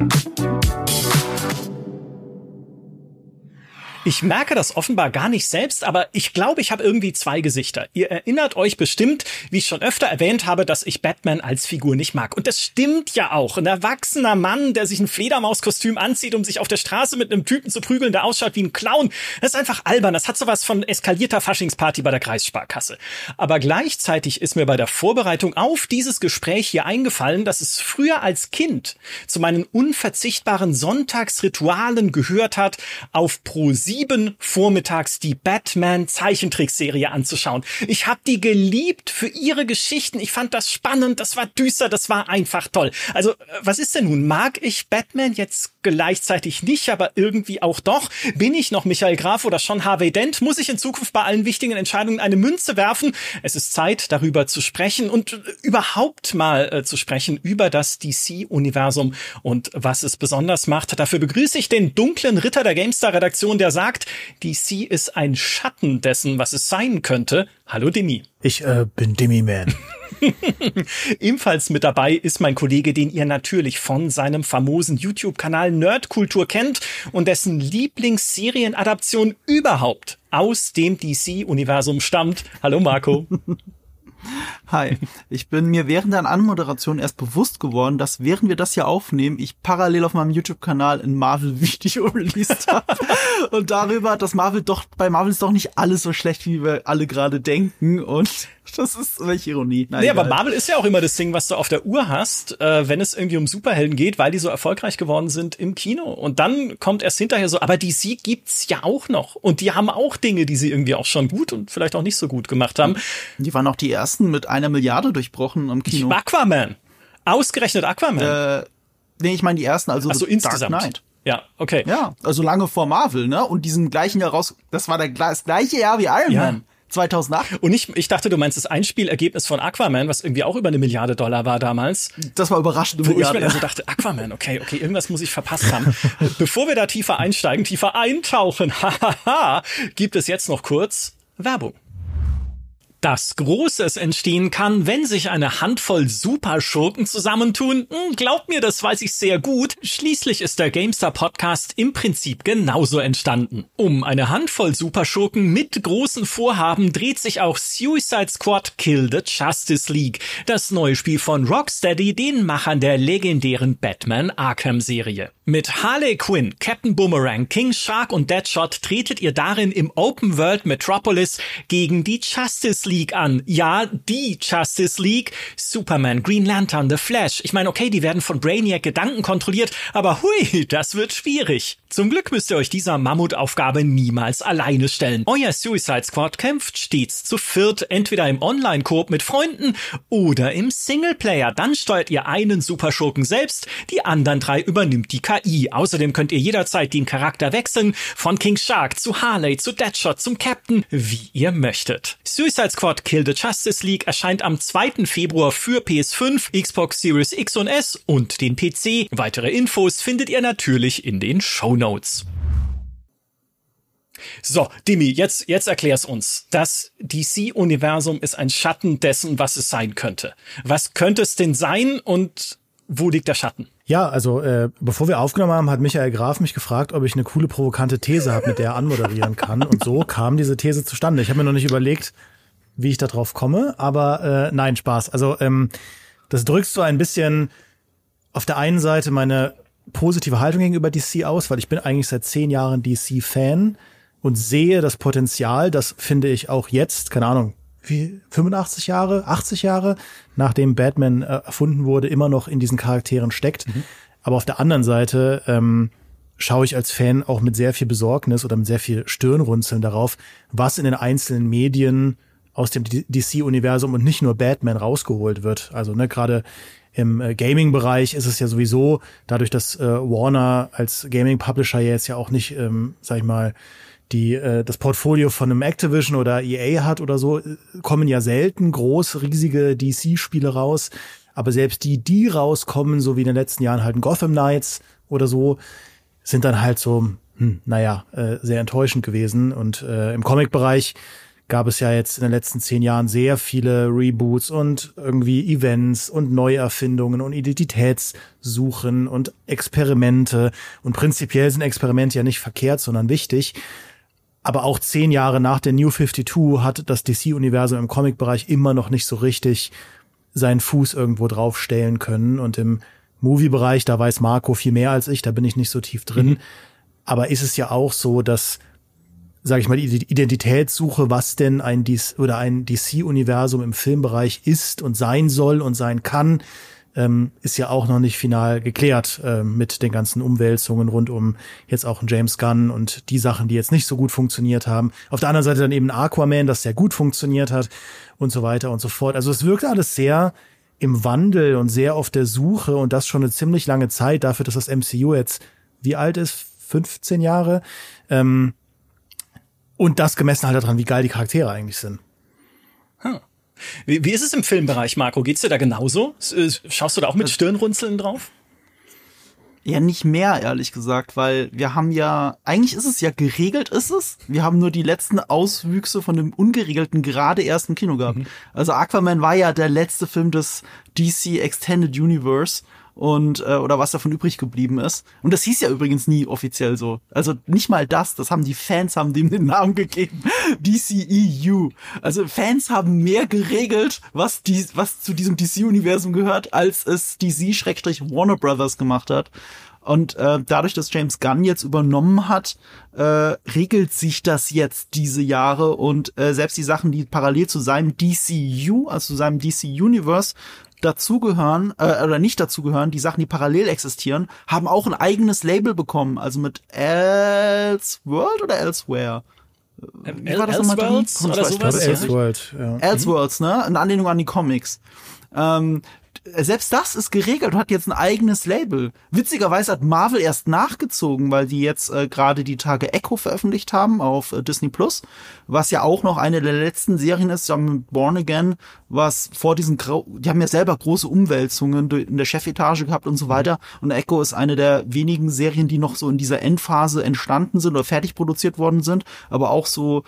Thank you. Ich merke das offenbar gar nicht selbst, aber ich glaube, ich habe irgendwie zwei Gesichter. Ihr erinnert euch bestimmt, wie ich schon öfter erwähnt habe, dass ich Batman als Figur nicht mag. Und das stimmt ja auch. Ein erwachsener Mann, der sich ein Fledermauskostüm anzieht, um sich auf der Straße mit einem Typen zu prügeln, der ausschaut wie ein Clown, das ist einfach albern. Das hat sowas von eskalierter Faschingsparty bei der Kreissparkasse. Aber gleichzeitig ist mir bei der Vorbereitung auf dieses Gespräch hier eingefallen, dass es früher als Kind zu meinen unverzichtbaren Sonntagsritualen gehört hat, auf Pro sieben vormittags die Batman Zeichentrickserie anzuschauen. Ich habe die geliebt für ihre Geschichten. Ich fand das spannend, das war düster, das war einfach toll. Also, äh, was ist denn nun? Mag ich Batman jetzt gleichzeitig nicht, aber irgendwie auch doch? Bin ich noch Michael Graf oder schon Harvey Dent? Muss ich in Zukunft bei allen wichtigen Entscheidungen eine Münze werfen? Es ist Zeit, darüber zu sprechen und äh, überhaupt mal äh, zu sprechen über das DC-Universum und was es besonders macht. Dafür begrüße ich den dunklen Ritter der GameStar-Redaktion, der sagt, DC ist ein Schatten dessen, was es sein könnte. Hallo Demi. Ich äh, bin Demi Man. Ebenfalls mit dabei ist mein Kollege, den ihr natürlich von seinem famosen YouTube-Kanal Nerdkultur kennt und dessen Lieblingsserienadaption überhaupt aus dem DC-Universum stammt. Hallo Marco. Hi, ich bin mir während der Anmoderation erst bewusst geworden, dass während wir das hier aufnehmen, ich parallel auf meinem YouTube-Kanal ein Marvel-Video released habe. und darüber, dass Marvel doch, bei Marvel ist doch nicht alles so schlecht, wie wir alle gerade denken. Und das ist welche Ironie. Nein, nee, aber Marvel ist ja auch immer das Ding, was du auf der Uhr hast, äh, wenn es irgendwie um Superhelden geht, weil die so erfolgreich geworden sind im Kino. Und dann kommt erst hinterher so, aber die sie gibt's ja auch noch. Und die haben auch Dinge, die sie irgendwie auch schon gut und vielleicht auch nicht so gut gemacht haben. Die waren auch die ersten mit einer Milliarde durchbrochen im Kino. Aquaman. Ausgerechnet Aquaman. Äh, nee, ich meine die ersten, also, also insgesamt. Dark Knight. Ja, okay. Ja, also lange vor Marvel, ne? Und diesen gleichen Jahr raus, das war der, das gleiche Jahr wie Iron ja. Man. 2008. Und ich, ich dachte, du meinst das Einspielergebnis von Aquaman, was irgendwie auch über eine Milliarde Dollar war damals. Das war überraschend. Wo Milliarde, ich mir also dachte, Aquaman, okay, okay, irgendwas muss ich verpasst haben. Bevor wir da tiefer einsteigen, tiefer eintauchen, hahaha, gibt es jetzt noch kurz Werbung dass Großes entstehen kann, wenn sich eine Handvoll Superschurken zusammentun? Hm, glaubt mir, das weiß ich sehr gut. Schließlich ist der GameStar Podcast im Prinzip genauso entstanden. Um eine Handvoll Superschurken mit großen Vorhaben dreht sich auch Suicide Squad Kill the Justice League, das neue Spiel von Rocksteady, den Machern der legendären Batman Arkham Serie. Mit Harley Quinn, Captain Boomerang, King Shark und Deadshot tretet ihr darin im Open World Metropolis gegen die Justice League an. Ja, die Justice League. Superman, Green Lantern, The Flash. Ich meine, okay, die werden von Brainiac Gedanken kontrolliert, aber hui, das wird schwierig. Zum Glück müsst ihr euch dieser Mammutaufgabe niemals alleine stellen. Euer Suicide Squad kämpft stets zu viert, entweder im Online-Koop mit Freunden oder im Singleplayer. Dann steuert ihr einen Superschurken selbst, die anderen drei übernimmt die KI. Außerdem könnt ihr jederzeit den Charakter wechseln, von King Shark zu Harley zu Deadshot zum Captain, wie ihr möchtet. Suicide Squad Kill the Justice League erscheint am 2. Februar für PS5, Xbox Series X und S und den PC. Weitere Infos findet ihr natürlich in den Show Notes. So, Dimi, jetzt, jetzt erklär's uns. Das DC-Universum ist ein Schatten dessen, was es sein könnte. Was könnte es denn sein und wo liegt der Schatten? Ja, also äh, bevor wir aufgenommen haben, hat Michael Graf mich gefragt, ob ich eine coole provokante These habe, mit der er anmoderieren kann. Und so kam diese These zustande. Ich habe mir noch nicht überlegt, wie ich da drauf komme, aber äh, nein, Spaß. Also ähm, das drückst so ein bisschen auf der einen Seite meine positive Haltung gegenüber DC aus, weil ich bin eigentlich seit zehn Jahren DC-Fan und sehe das Potenzial, das finde ich auch jetzt, keine Ahnung, wie 85 Jahre, 80 Jahre, nachdem Batman äh, erfunden wurde, immer noch in diesen Charakteren steckt. Mhm. Aber auf der anderen Seite ähm, schaue ich als Fan auch mit sehr viel Besorgnis oder mit sehr viel Stirnrunzeln darauf, was in den einzelnen Medien aus dem DC-Universum und nicht nur Batman rausgeholt wird. Also ne, gerade im äh, Gaming-Bereich ist es ja sowieso, dadurch, dass äh, Warner als Gaming-Publisher jetzt ja auch nicht, ähm, sag ich mal, die äh, das Portfolio von einem Activision oder EA hat oder so, äh, kommen ja selten groß, riesige DC-Spiele raus. Aber selbst die, die rauskommen, so wie in den letzten Jahren halt ein Gotham Knights oder so, sind dann halt so, hm, naja, äh, sehr enttäuschend gewesen. Und äh, im Comic-Bereich gab es ja jetzt in den letzten zehn Jahren sehr viele Reboots und irgendwie Events und Neuerfindungen und Identitätssuchen und Experimente. Und prinzipiell sind Experimente ja nicht verkehrt, sondern wichtig. Aber auch zehn Jahre nach der New 52 hat das DC-Universum im Comic-Bereich immer noch nicht so richtig seinen Fuß irgendwo draufstellen können. Und im Movie-Bereich, da weiß Marco viel mehr als ich, da bin ich nicht so tief drin. Mhm. Aber ist es ja auch so, dass sage ich mal, die Identitätssuche, was denn ein DC oder ein DC-Universum im Filmbereich ist und sein soll und sein kann, ähm, ist ja auch noch nicht final geklärt äh, mit den ganzen Umwälzungen rund um jetzt auch James Gunn und die Sachen, die jetzt nicht so gut funktioniert haben. Auf der anderen Seite dann eben Aquaman, das sehr gut funktioniert hat und so weiter und so fort. Also es wirkt alles sehr im Wandel und sehr auf der Suche und das schon eine ziemlich lange Zeit dafür, dass das MCU jetzt wie alt ist? 15 Jahre. Ähm, und das gemessen halt daran, wie geil die Charaktere eigentlich sind. Hm. Wie, wie ist es im Filmbereich, Marco? Geht's dir da genauso? Äh, schaust du da auch mit Stirnrunzeln drauf? Ja, nicht mehr, ehrlich gesagt, weil wir haben ja, eigentlich ist es ja geregelt, ist es. Wir haben nur die letzten Auswüchse von dem Ungeregelten gerade erst im Kino gehabt. Mhm. Also Aquaman war ja der letzte Film des DC Extended Universe und äh, oder was davon übrig geblieben ist. Und das hieß ja übrigens nie offiziell so. Also nicht mal das, das haben die Fans haben dem den Namen gegeben. DCEU. Also Fans haben mehr geregelt, was die was zu diesem DC Universum gehört, als es DC Schrägstrich Warner Brothers gemacht hat. Und äh, dadurch, dass James Gunn jetzt übernommen hat, äh, regelt sich das jetzt diese Jahre und äh, selbst die Sachen, die parallel zu seinem DCU, also zu seinem DC Universe dazugehören äh, oder nicht dazugehören, die Sachen, die parallel existieren, haben auch ein eigenes Label bekommen, also mit Elseworld oder Elsewhere. Ähm, Wie war das nochmal drin? Oder sowas? Elseworld, ja. Elseworlds, ne? In Anlehnung an die Comics. Ähm, selbst das ist geregelt und hat jetzt ein eigenes Label. Witzigerweise hat Marvel erst nachgezogen, weil die jetzt äh, gerade die Tage Echo veröffentlicht haben auf äh, Disney Plus, was ja auch noch eine der letzten Serien ist, mit Born Again, was vor diesen, Grau die haben ja selber große Umwälzungen in der Chefetage gehabt und so weiter. Und Echo ist eine der wenigen Serien, die noch so in dieser Endphase entstanden sind oder fertig produziert worden sind, aber auch so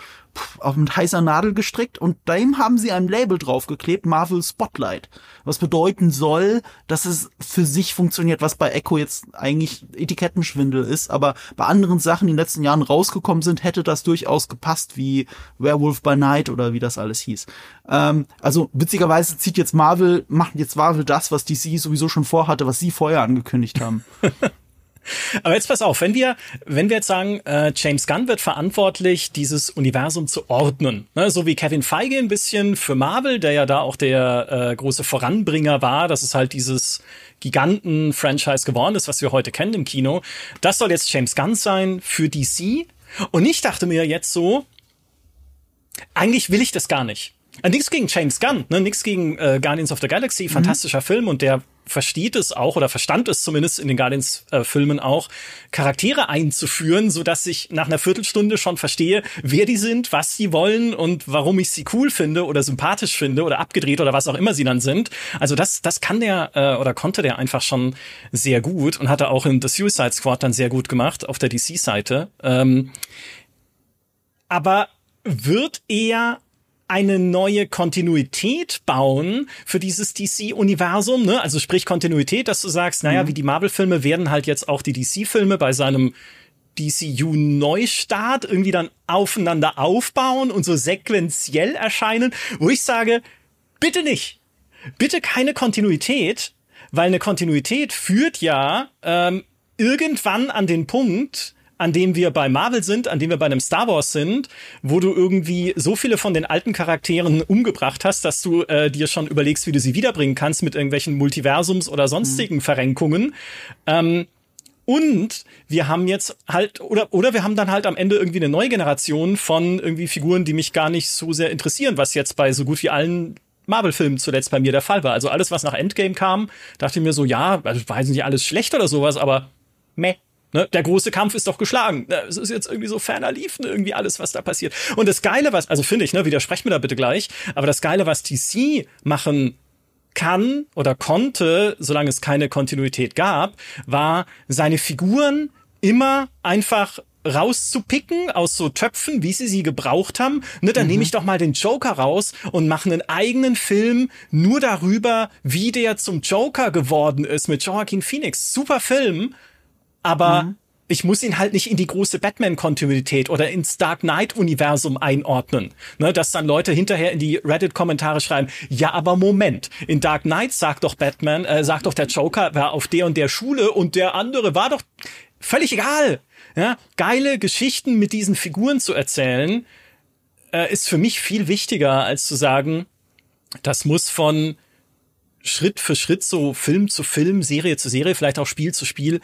auf mit heißer Nadel gestrickt und dem haben sie ein Label draufgeklebt, Marvel Spotlight, was bedeuten soll, dass es für sich funktioniert, was bei Echo jetzt eigentlich Etikettenschwindel ist, aber bei anderen Sachen, die in den letzten Jahren rausgekommen sind, hätte das durchaus gepasst, wie Werewolf by Night oder wie das alles hieß. Ähm, also witzigerweise zieht jetzt Marvel, macht jetzt Marvel das, was DC sowieso schon vorhatte, was sie vorher angekündigt haben. Aber jetzt pass auf, wenn wir, wenn wir jetzt sagen, äh, James Gunn wird verantwortlich, dieses Universum zu ordnen, ne? so wie Kevin Feige ein bisschen für Marvel, der ja da auch der äh, große Voranbringer war, dass es halt dieses Giganten-Franchise geworden ist, was wir heute kennen im Kino. Das soll jetzt James Gunn sein für DC. Und ich dachte mir jetzt so, eigentlich will ich das gar nicht. Äh, nichts gegen James Gunn, ne? nichts gegen äh, Guardians of the Galaxy, fantastischer mhm. Film und der versteht es auch oder verstand es zumindest in den Guardians-Filmen äh, auch, Charaktere einzuführen, so dass ich nach einer Viertelstunde schon verstehe, wer die sind, was sie wollen und warum ich sie cool finde oder sympathisch finde oder abgedreht oder was auch immer sie dann sind. Also das, das kann der äh, oder konnte der einfach schon sehr gut und hatte auch in The Suicide Squad dann sehr gut gemacht auf der DC-Seite. Ähm, aber wird er eine neue Kontinuität bauen für dieses DC-Universum, ne? Also sprich Kontinuität, dass du sagst, naja, mhm. wie die Marvel-Filme werden halt jetzt auch die DC-Filme bei seinem DCU-Neustart irgendwie dann aufeinander aufbauen und so sequenziell erscheinen, wo ich sage, bitte nicht. Bitte keine Kontinuität, weil eine Kontinuität führt ja ähm, irgendwann an den Punkt, an dem wir bei Marvel sind, an dem wir bei einem Star Wars sind, wo du irgendwie so viele von den alten Charakteren umgebracht hast, dass du äh, dir schon überlegst, wie du sie wiederbringen kannst mit irgendwelchen Multiversums oder sonstigen mhm. Verrenkungen. Ähm, und wir haben jetzt halt, oder, oder wir haben dann halt am Ende irgendwie eine neue Generation von irgendwie Figuren, die mich gar nicht so sehr interessieren, was jetzt bei so gut wie allen Marvel-Filmen zuletzt bei mir der Fall war. Also alles, was nach Endgame kam, dachte ich mir so, ja, also jetzt nicht alles schlecht oder sowas, aber meh. Ne? Der große Kampf ist doch geschlagen. Es ist jetzt irgendwie so ferner liefen irgendwie alles, was da passiert. Und das Geile, was, also finde ich, ne, widersprecht mir da bitte gleich, aber das Geile, was DC machen kann oder konnte, solange es keine Kontinuität gab, war seine Figuren immer einfach rauszupicken aus so Töpfen, wie sie sie gebraucht haben. Ne, dann mhm. nehme ich doch mal den Joker raus und mache einen eigenen Film nur darüber, wie der zum Joker geworden ist mit Joaquin Phoenix. Super Film aber mhm. ich muss ihn halt nicht in die große Batman-Kontinuität oder ins Dark Knight-Universum einordnen. Ne, dass dann Leute hinterher in die Reddit-Kommentare schreiben, ja, aber Moment, in Dark Knight sagt doch Batman, äh, sagt doch der Joker, war auf der und der Schule und der andere war doch völlig egal. Ja, geile Geschichten mit diesen Figuren zu erzählen, äh, ist für mich viel wichtiger, als zu sagen, das muss von Schritt für Schritt so Film zu Film, Serie zu Serie, vielleicht auch Spiel zu Spiel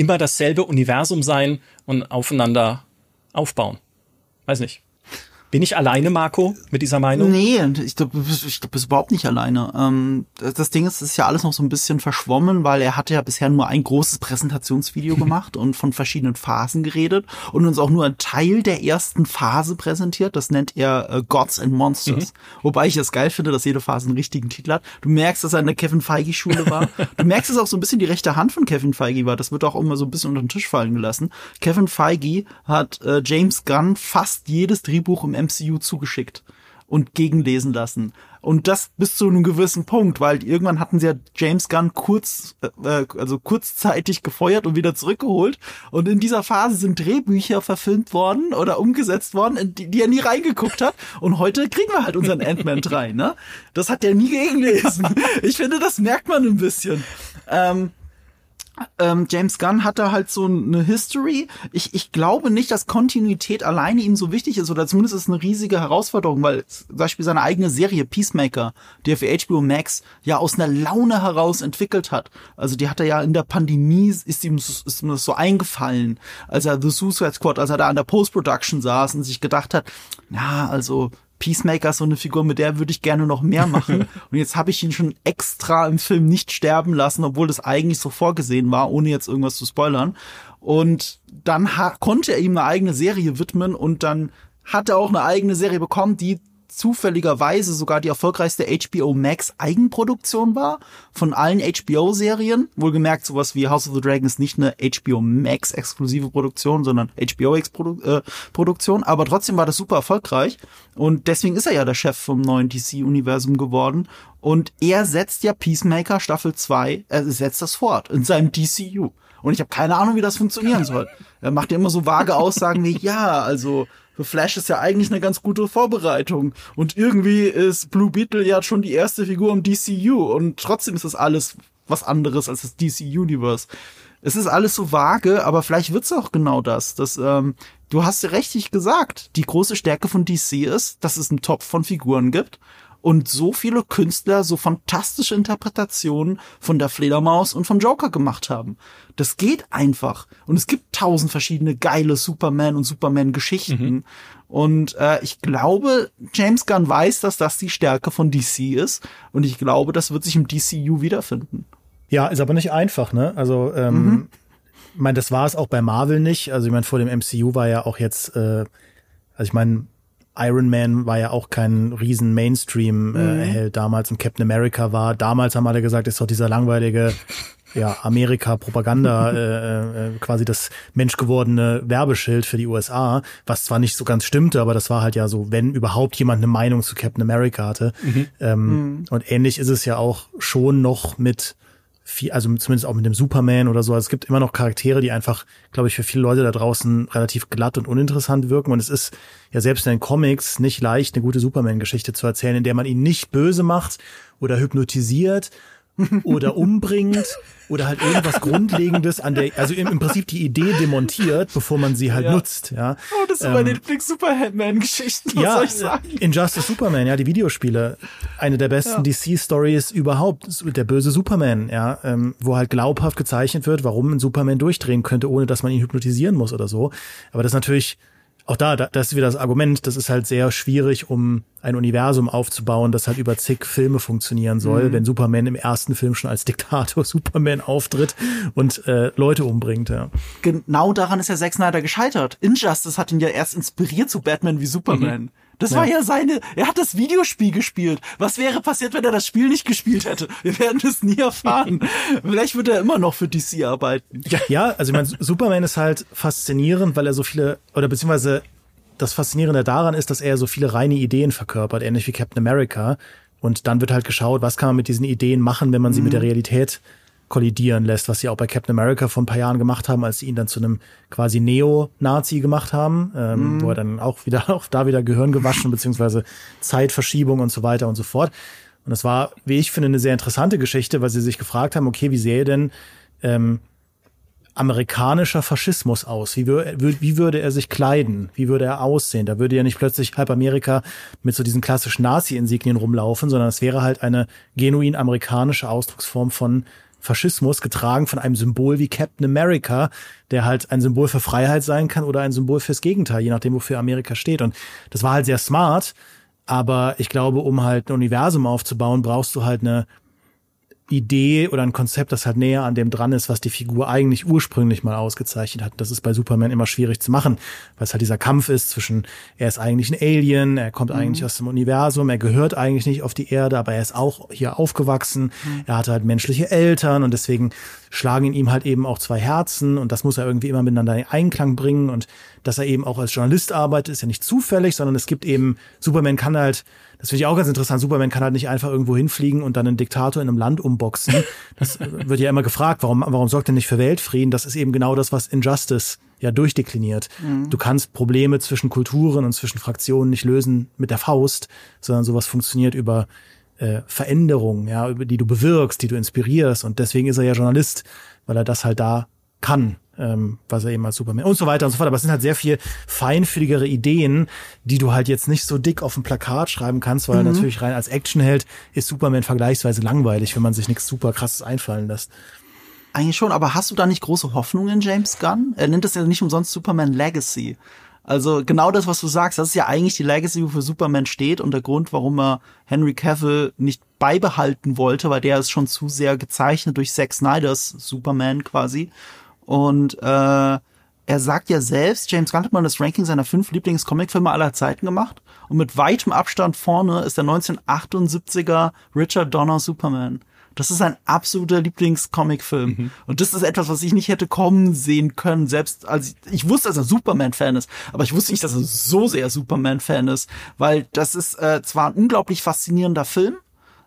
immer dasselbe Universum sein und aufeinander aufbauen. Weiß nicht. Bin ich alleine, Marco, mit dieser Meinung? Nee, ich glaube, ich glaub, bist überhaupt nicht alleine. Ähm, das Ding ist, es ist ja alles noch so ein bisschen verschwommen, weil er hatte ja bisher nur ein großes Präsentationsvideo gemacht und von verschiedenen Phasen geredet und uns auch nur ein Teil der ersten Phase präsentiert. Das nennt er äh, Gods and Monsters. Mhm. Wobei ich es geil finde, dass jede Phase einen richtigen Titel hat. Du merkst, dass er in der Kevin Feige Schule war. du merkst, dass auch so ein bisschen die rechte Hand von Kevin Feige war. Das wird auch immer so ein bisschen unter den Tisch fallen gelassen. Kevin Feige hat äh, James Gunn fast jedes Drehbuch im MCU zugeschickt und gegenlesen lassen. Und das bis zu einem gewissen Punkt, weil irgendwann hatten sie ja James Gunn kurz, äh, also kurzzeitig gefeuert und wieder zurückgeholt. Und in dieser Phase sind Drehbücher verfilmt worden oder umgesetzt worden, in die, die er nie reingeguckt hat. Und heute kriegen wir halt unseren Ant-Man 3, ne? Das hat er nie gegenlesen. Ich finde, das merkt man ein bisschen. Ähm, ähm, James Gunn hat da halt so eine History. Ich, ich glaube nicht, dass Kontinuität alleine ihm so wichtig ist oder zumindest ist es eine riesige Herausforderung, weil zum Beispiel seine eigene Serie Peacemaker, die er für HBO Max ja aus einer Laune heraus entwickelt hat. Also die hat er ja in der Pandemie, ist ihm, ist ihm das so eingefallen, als er The Suicide Squad, als er da an der Post-Production saß und sich gedacht hat, na, also Peacemaker ist so eine Figur, mit der würde ich gerne noch mehr machen. Und jetzt habe ich ihn schon extra im Film nicht sterben lassen, obwohl das eigentlich so vorgesehen war, ohne jetzt irgendwas zu spoilern. Und dann konnte er ihm eine eigene Serie widmen und dann hat er auch eine eigene Serie bekommen, die zufälligerweise sogar die erfolgreichste HBO Max Eigenproduktion war von allen HBO Serien. Wohlgemerkt sowas wie House of the Dragon ist nicht eine HBO Max exklusive Produktion, sondern HBO X äh, Produktion, aber trotzdem war das super erfolgreich und deswegen ist er ja der Chef vom neuen DC Universum geworden und er setzt ja Peacemaker Staffel 2, er setzt das fort in seinem DCU. Und ich habe keine Ahnung, wie das funktionieren soll. Er macht ja immer so vage Aussagen wie, ja, also für Flash ist ja eigentlich eine ganz gute Vorbereitung. Und irgendwie ist Blue Beetle ja schon die erste Figur im DCU und trotzdem ist das alles was anderes als das DC Universe. es ist alles so vage, aber vielleicht wird's auch genau das. Das, ähm, du hast ja richtig gesagt. Die große Stärke von DC ist, dass es einen Topf von Figuren gibt und so viele Künstler so fantastische Interpretationen von der Fledermaus und vom Joker gemacht haben. Das geht einfach. Und es gibt tausend verschiedene geile Superman und Superman-Geschichten. Mhm. Und äh, ich glaube, James Gunn weiß, dass das die Stärke von DC ist. Und ich glaube, das wird sich im DCU wiederfinden. Ja, ist aber nicht einfach, ne? Also, ähm, mhm. ich meine, das war es auch bei Marvel nicht. Also, ich meine, vor dem MCU war ja auch jetzt, äh, also ich meine, Iron Man war ja auch kein riesen Mainstream-Held äh, mhm. damals und Captain America war, damals haben alle gesagt, ist doch dieser langweilige ja, Amerika-Propaganda, äh, äh, quasi das menschgewordene Werbeschild für die USA, was zwar nicht so ganz stimmte, aber das war halt ja so, wenn überhaupt jemand eine Meinung zu Captain America hatte. Mhm. Ähm, mhm. Und ähnlich ist es ja auch schon noch mit viel, also zumindest auch mit dem Superman oder so. Also es gibt immer noch Charaktere, die einfach, glaube ich, für viele Leute da draußen relativ glatt und uninteressant wirken. Und es ist ja selbst in den Comics nicht leicht, eine gute Superman-Geschichte zu erzählen, in der man ihn nicht böse macht oder hypnotisiert oder umbringt oder halt irgendwas Grundlegendes an der, also im, Prinzip die Idee demontiert, bevor man sie halt ja. nutzt, ja. Oh, das sind ähm, meine Lieblings-Superman-Geschichten, was ja, soll ich sagen? Injustice Superman, ja, die Videospiele. Eine der besten ja. DC-Stories überhaupt, der böse Superman, ja, ähm, wo halt glaubhaft gezeichnet wird, warum ein Superman durchdrehen könnte, ohne dass man ihn hypnotisieren muss oder so. Aber das ist natürlich auch da, da, das ist wieder das Argument, das ist halt sehr schwierig, um ein Universum aufzubauen, das halt über zig Filme funktionieren soll, mhm. wenn Superman im ersten Film schon als Diktator Superman auftritt und äh, Leute umbringt. Ja. Genau daran ist ja Zack Snyder gescheitert. Injustice hat ihn ja erst inspiriert zu Batman wie Superman. Mhm. Das ja. war ja seine, er hat das Videospiel gespielt. Was wäre passiert, wenn er das Spiel nicht gespielt hätte? Wir werden es nie erfahren. Vielleicht wird er immer noch für DC arbeiten. Ja, ja also ich meine, Superman ist halt faszinierend, weil er so viele, oder beziehungsweise das Faszinierende daran ist, dass er so viele reine Ideen verkörpert, ähnlich wie Captain America. Und dann wird halt geschaut, was kann man mit diesen Ideen machen, wenn man sie mhm. mit der Realität kollidieren lässt, was sie auch bei Captain America vor ein paar Jahren gemacht haben, als sie ihn dann zu einem quasi Neo-Nazi gemacht haben, ähm, mm. wo er dann auch wieder auch da wieder Gehirn gewaschen beziehungsweise Zeitverschiebung und so weiter und so fort. Und das war, wie ich finde, eine sehr interessante Geschichte, weil sie sich gefragt haben, okay, wie sähe denn ähm, amerikanischer Faschismus aus? Wie, wür wie würde er sich kleiden? Wie würde er aussehen? Da würde ja nicht plötzlich halb Amerika mit so diesen klassischen Nazi-Insignien rumlaufen, sondern es wäre halt eine genuin amerikanische Ausdrucksform von Faschismus getragen von einem Symbol wie Captain America, der halt ein Symbol für Freiheit sein kann oder ein Symbol fürs Gegenteil, je nachdem, wofür Amerika steht. Und das war halt sehr smart, aber ich glaube, um halt ein Universum aufzubauen, brauchst du halt eine Idee oder ein Konzept, das halt näher an dem dran ist, was die Figur eigentlich ursprünglich mal ausgezeichnet hat. Das ist bei Superman immer schwierig zu machen, weil es halt dieser Kampf ist zwischen, er ist eigentlich ein Alien, er kommt mhm. eigentlich aus dem Universum, er gehört eigentlich nicht auf die Erde, aber er ist auch hier aufgewachsen, mhm. er hatte halt menschliche Eltern und deswegen schlagen in ihm halt eben auch zwei Herzen und das muss er irgendwie immer miteinander in Einklang bringen und dass er eben auch als Journalist arbeitet, ist ja nicht zufällig, sondern es gibt eben, Superman kann halt das finde ich auch ganz interessant. Superman kann halt nicht einfach irgendwo hinfliegen und dann einen Diktator in einem Land umboxen. Das wird ja immer gefragt, warum, warum sorgt er nicht für Weltfrieden? Das ist eben genau das, was Injustice ja durchdekliniert. Mhm. Du kannst Probleme zwischen Kulturen und zwischen Fraktionen nicht lösen mit der Faust, sondern sowas funktioniert über äh, Veränderungen, ja, über die du bewirkst, die du inspirierst. Und deswegen ist er ja Journalist, weil er das halt da kann ähm, was er eben als Superman und so weiter und so fort. Aber es sind halt sehr viel feinfühligere Ideen, die du halt jetzt nicht so dick auf ein Plakat schreiben kannst, weil mhm. natürlich rein als Actionheld ist Superman vergleichsweise langweilig, wenn man sich nichts super krasses einfallen lässt. Eigentlich schon, aber hast du da nicht große Hoffnungen in James Gunn? Er nennt es ja nicht umsonst Superman Legacy. Also genau das, was du sagst, das ist ja eigentlich die Legacy, wofür Superman steht und der Grund, warum er Henry Cavill nicht beibehalten wollte, weil der ist schon zu sehr gezeichnet durch Zack Snyders Superman quasi. Und äh, er sagt ja selbst, James Gunn hat mal das Ranking seiner fünf Lieblings-Comicfilme aller Zeiten gemacht. Und mit weitem Abstand vorne ist der 1978er Richard Donner Superman. Das ist ein absoluter Lieblingscomicfilm. Mhm. Und das ist etwas, was ich nicht hätte kommen sehen können. Selbst als ich, ich wusste, dass er Superman-Fan ist, aber ich wusste nicht, dass er so sehr Superman-Fan ist, weil das ist äh, zwar ein unglaublich faszinierender Film,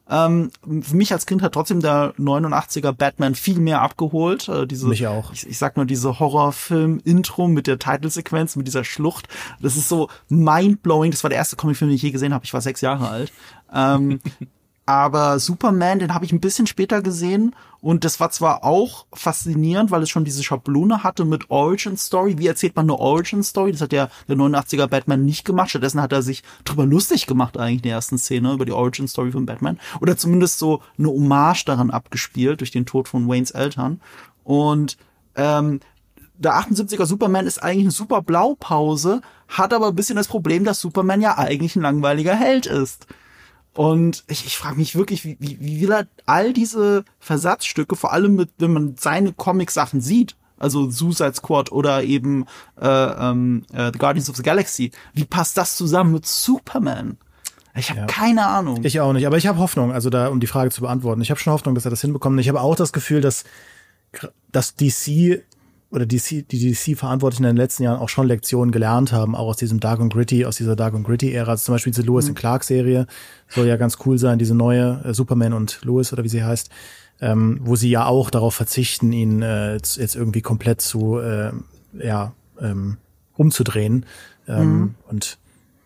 ähm, für mich als Kind hat trotzdem der 89er Batman viel mehr abgeholt. Äh, diese, mich auch. Ich, ich sag nur diese Horrorfilm-Intro mit der Titelsequenz, mit dieser Schlucht. Das ist so mindblowing. Das war der erste Comicfilm, den ich je gesehen habe. Ich war sechs Jahre alt. Ähm, aber Superman, den habe ich ein bisschen später gesehen und das war zwar auch faszinierend, weil es schon diese Schablone hatte mit Origin Story. Wie erzählt man eine Origin Story? Das hat ja der 89er Batman nicht gemacht. Stattdessen hat er sich drüber lustig gemacht eigentlich in der ersten Szene über die Origin Story von Batman. Oder zumindest so eine Hommage daran abgespielt durch den Tod von Waynes Eltern. Und ähm, der 78er Superman ist eigentlich eine super Blaupause, hat aber ein bisschen das Problem, dass Superman ja eigentlich ein langweiliger Held ist. Und ich, ich frage mich wirklich, wie, wie, wie will er all diese Versatzstücke, vor allem mit, wenn man seine Comic-Sachen sieht, also Suicide Squad oder eben äh, ähm, äh, The Guardians of the Galaxy, wie passt das zusammen mit Superman? Ich habe ja. keine Ahnung. Ich auch nicht, aber ich habe Hoffnung, also da, um die Frage zu beantworten. Ich habe schon Hoffnung, dass er das hinbekommt. Ich habe auch das Gefühl, dass, dass DC oder DC, die DC-Verantwortlichen in den letzten Jahren auch schon Lektionen gelernt haben, auch aus diesem Dark and Gritty, aus dieser Dark and Gritty-Ära. Also zum Beispiel diese Lewis mhm. Clark-Serie soll ja ganz cool sein, diese neue äh, Superman und Lewis oder wie sie heißt, ähm, wo sie ja auch darauf verzichten, ihn äh, jetzt irgendwie komplett zu, äh, ja, ähm, umzudrehen. Ähm, mhm. Und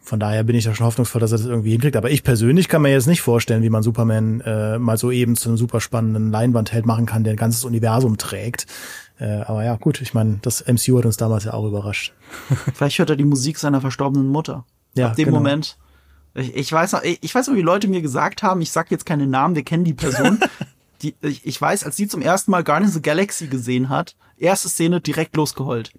von daher bin ich da schon hoffnungsvoll, dass er das irgendwie hinkriegt. Aber ich persönlich kann mir jetzt nicht vorstellen, wie man Superman äh, mal so eben zu einem super spannenden Leinwandheld machen kann, der ein ganzes Universum trägt. Äh, aber ja, gut, ich meine, das MCU hat uns damals ja auch überrascht. Vielleicht hört er die Musik seiner verstorbenen Mutter. Ja, Ab dem genau. Moment. Ich, ich weiß noch, ich, ich weiß noch, wie Leute mir gesagt haben, ich sag jetzt keine Namen, wir kennen die Person. die, ich, ich weiß, als sie zum ersten Mal Guardians of the Galaxy gesehen hat, erste Szene direkt losgeheult.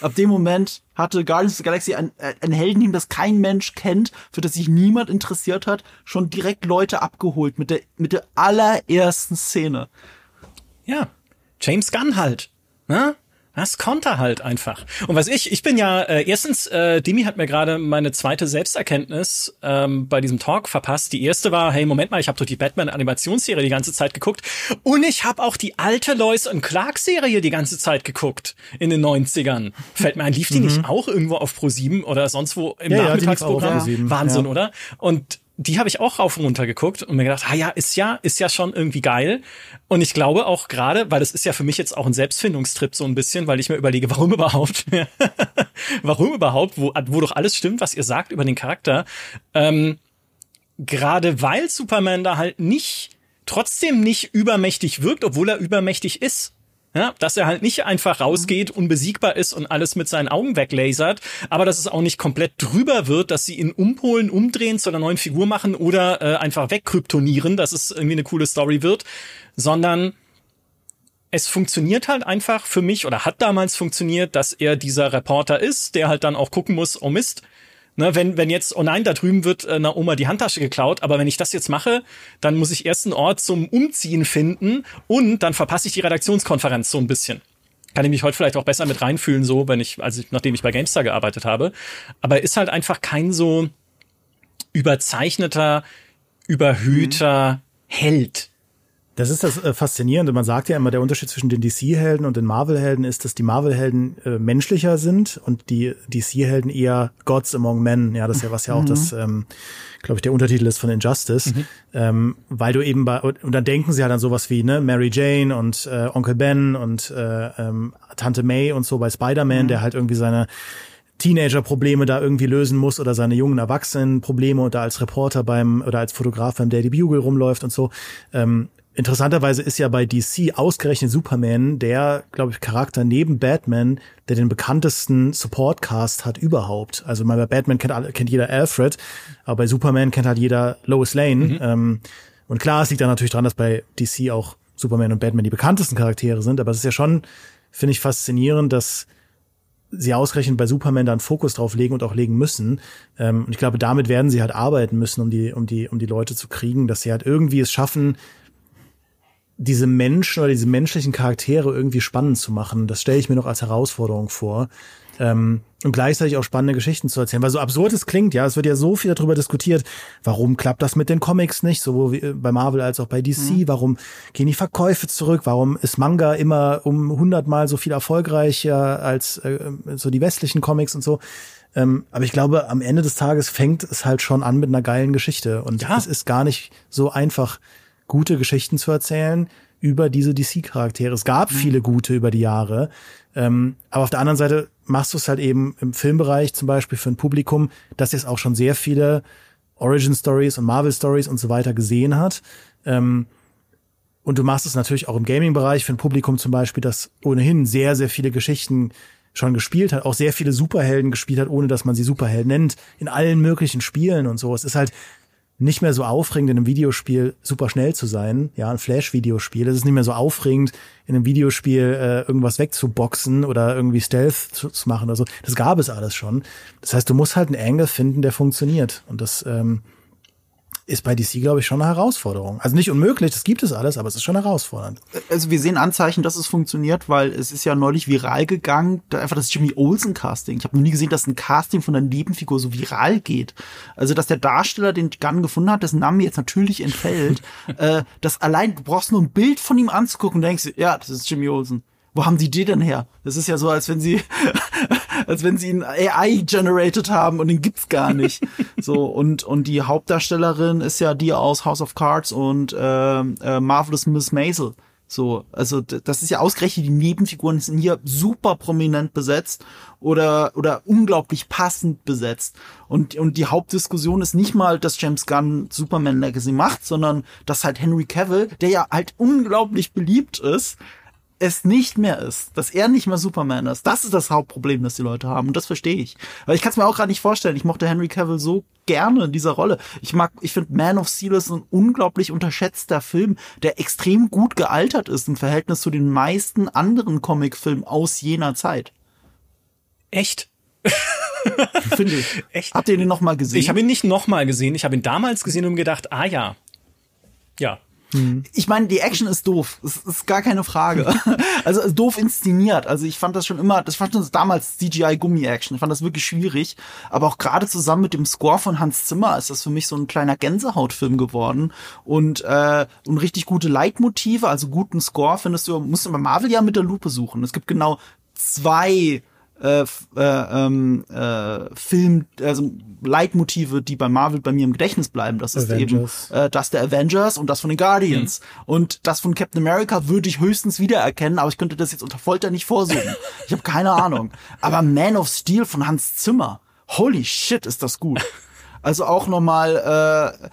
Ab dem Moment hatte Guardians of the Galaxy ein, ein Heldenteam, das kein Mensch kennt, für das sich niemand interessiert hat, schon direkt Leute abgeholt mit der, mit der allerersten Szene. Ja, James Gunn halt. Ne? Das konnte halt einfach. Und was ich, ich bin ja, äh, erstens, äh, Demi hat mir gerade meine zweite Selbsterkenntnis ähm, bei diesem Talk verpasst. Die erste war, hey, Moment mal, ich habe doch die Batman-Animationsserie die ganze Zeit geguckt. Und ich habe auch die alte Lois und Clark-Serie die ganze Zeit geguckt in den 90ern. Fällt mir ein, lief die mhm. nicht auch irgendwo auf Pro 7 oder sonst wo im ja, Nachmittagsprogramm? Ja, Wahnsinn, ja. oder? Und die habe ich auch rauf und runter geguckt und mir gedacht, ah ja, ist ja, ist ja schon irgendwie geil. Und ich glaube auch gerade, weil das ist ja für mich jetzt auch ein Selbstfindungstrip so ein bisschen, weil ich mir überlege, warum überhaupt, warum überhaupt, wo, wo doch alles stimmt, was ihr sagt über den Charakter. Ähm, gerade weil Superman da halt nicht, trotzdem nicht übermächtig wirkt, obwohl er übermächtig ist. Ja, dass er halt nicht einfach rausgeht, unbesiegbar ist und alles mit seinen Augen weglasert, aber dass es auch nicht komplett drüber wird, dass sie ihn umpolen, umdrehen, zu einer neuen Figur machen oder äh, einfach wegkryptonieren, dass es irgendwie eine coole Story wird, sondern es funktioniert halt einfach für mich oder hat damals funktioniert, dass er dieser Reporter ist, der halt dann auch gucken muss, oh Mist, Ne, wenn, wenn jetzt, oh nein, da drüben wird äh, einer Oma die Handtasche geklaut, aber wenn ich das jetzt mache, dann muss ich erst einen Ort zum Umziehen finden und dann verpasse ich die Redaktionskonferenz so ein bisschen. Kann ich mich heute vielleicht auch besser mit reinfühlen, so, wenn ich, also nachdem ich bei GameStar gearbeitet habe. Aber er ist halt einfach kein so überzeichneter, überhöhter mhm. Held, das ist das äh, Faszinierende. Man sagt ja immer, der Unterschied zwischen den DC-Helden und den Marvel-Helden ist, dass die Marvel-Helden äh, menschlicher sind und die DC-Helden eher Gods among Men. Ja, das ist ja was ja auch mhm. das, ähm, glaube ich, der Untertitel ist von Injustice. Mhm. Ähm, weil du eben bei, und dann denken sie halt an sowas wie, ne, Mary Jane und äh, Onkel Ben und äh, ähm, Tante May und so bei Spider-Man, mhm. der halt irgendwie seine Teenager-Probleme da irgendwie lösen muss oder seine jungen Erwachsenen-Probleme und da als Reporter beim oder als Fotograf beim Daddy Bugle rumläuft und so. Ähm, Interessanterweise ist ja bei DC ausgerechnet Superman der, glaube ich, Charakter neben Batman, der den bekanntesten Support-Cast hat überhaupt. Also mal bei Batman kennt, kennt jeder Alfred, aber bei Superman kennt halt jeder Lois Lane. Mhm. Ähm, und klar, es liegt da natürlich dran, dass bei DC auch Superman und Batman die bekanntesten Charaktere sind, aber es ist ja schon, finde ich, faszinierend, dass sie ausgerechnet bei Superman da einen Fokus drauf legen und auch legen müssen. Ähm, und ich glaube, damit werden sie halt arbeiten müssen, um die, um die, um die Leute zu kriegen, dass sie halt irgendwie es schaffen, diese Menschen oder diese menschlichen Charaktere irgendwie spannend zu machen. Das stelle ich mir noch als Herausforderung vor. Ähm, und gleichzeitig auch spannende Geschichten zu erzählen. Weil so absurd es klingt, ja, es wird ja so viel darüber diskutiert, warum klappt das mit den Comics nicht, sowohl wie bei Marvel als auch bei DC, mhm. warum gehen die Verkäufe zurück, warum ist Manga immer um hundertmal so viel erfolgreicher als äh, so die westlichen Comics und so. Ähm, aber ich glaube, am Ende des Tages fängt es halt schon an mit einer geilen Geschichte. Und ja. es ist gar nicht so einfach, gute Geschichten zu erzählen über diese DC-Charaktere. Es gab mhm. viele gute über die Jahre. Ähm, aber auf der anderen Seite machst du es halt eben im Filmbereich zum Beispiel für ein Publikum, das jetzt auch schon sehr viele Origin Stories und Marvel Stories und so weiter gesehen hat. Ähm, und du machst es natürlich auch im Gaming-Bereich für ein Publikum zum Beispiel, das ohnehin sehr, sehr viele Geschichten schon gespielt hat, auch sehr viele Superhelden gespielt hat, ohne dass man sie Superhelden nennt, in allen möglichen Spielen und so. Es ist halt nicht mehr so aufregend, in einem Videospiel super schnell zu sein. Ja, ein Flash-Videospiel. Es ist nicht mehr so aufregend, in einem Videospiel äh, irgendwas wegzuboxen oder irgendwie Stealth zu, zu machen oder so. Das gab es alles schon. Das heißt, du musst halt einen Angle finden, der funktioniert. Und das ähm, ist bei DC, glaube ich, schon eine Herausforderung. Also nicht unmöglich, das gibt es alles, aber es ist schon herausfordernd. Also wir sehen Anzeichen, dass es funktioniert, weil es ist ja neulich viral gegangen, da einfach das Jimmy Olsen Casting. Ich habe noch nie gesehen, dass ein Casting von einer Nebenfigur so viral geht. Also dass der Darsteller den Gunn gefunden hat, dessen Name jetzt natürlich entfällt, äh, dass allein du brauchst nur ein Bild von ihm anzugucken und denkst, ja, das ist Jimmy Olsen. Wo haben die die denn her? Das ist ja so, als wenn sie als wenn sie ihn AI generated haben und den gibt's gar nicht. so und und die Hauptdarstellerin ist ja die aus House of Cards und äh, äh, Marvelous Miss Maisel. So, also das ist ja ausgerechnet, die Nebenfiguren sind hier super prominent besetzt oder oder unglaublich passend besetzt. Und und die Hauptdiskussion ist nicht mal, dass James Gunn Superman Legacy macht, sondern dass halt Henry Cavill, der ja halt unglaublich beliebt ist, es nicht mehr ist, dass er nicht mehr Superman ist, das ist das Hauptproblem, das die Leute haben. Und das verstehe ich. Weil ich kann es mir auch gerade nicht vorstellen. Ich mochte Henry Cavill so gerne in dieser Rolle. Ich mag, ich finde Man of Steel ist ein unglaublich unterschätzter Film, der extrem gut gealtert ist im Verhältnis zu den meisten anderen Comicfilmen aus jener Zeit. Echt? Finde ich. Echt? Habt ihr den noch mal gesehen? Ich habe ihn nicht noch mal gesehen. Ich habe ihn damals gesehen und gedacht, ah ja. Ja, Mhm. Ich meine, die Action ist doof. Das ist gar keine Frage. also doof inszeniert. Also ich fand das schon immer, das fand das damals CGI-Gummi-Action. Ich fand das wirklich schwierig. Aber auch gerade zusammen mit dem Score von Hans Zimmer ist das für mich so ein kleiner Gänsehautfilm geworden. Und, äh, und richtig gute Leitmotive, also guten Score findest du, musst du bei Marvel ja mit der Lupe suchen. Es gibt genau zwei äh, äh, ähm, äh, Film, also Leitmotive, die bei Marvel bei mir im Gedächtnis bleiben. Das ist Avengers. eben äh, das der Avengers und das von den Guardians. Mhm. Und das von Captain America würde ich höchstens wiedererkennen, aber ich könnte das jetzt unter Folter nicht vorsuchen. ich habe keine Ahnung. Aber Man of Steel von Hans Zimmer, holy shit, ist das gut. Also auch nochmal, äh,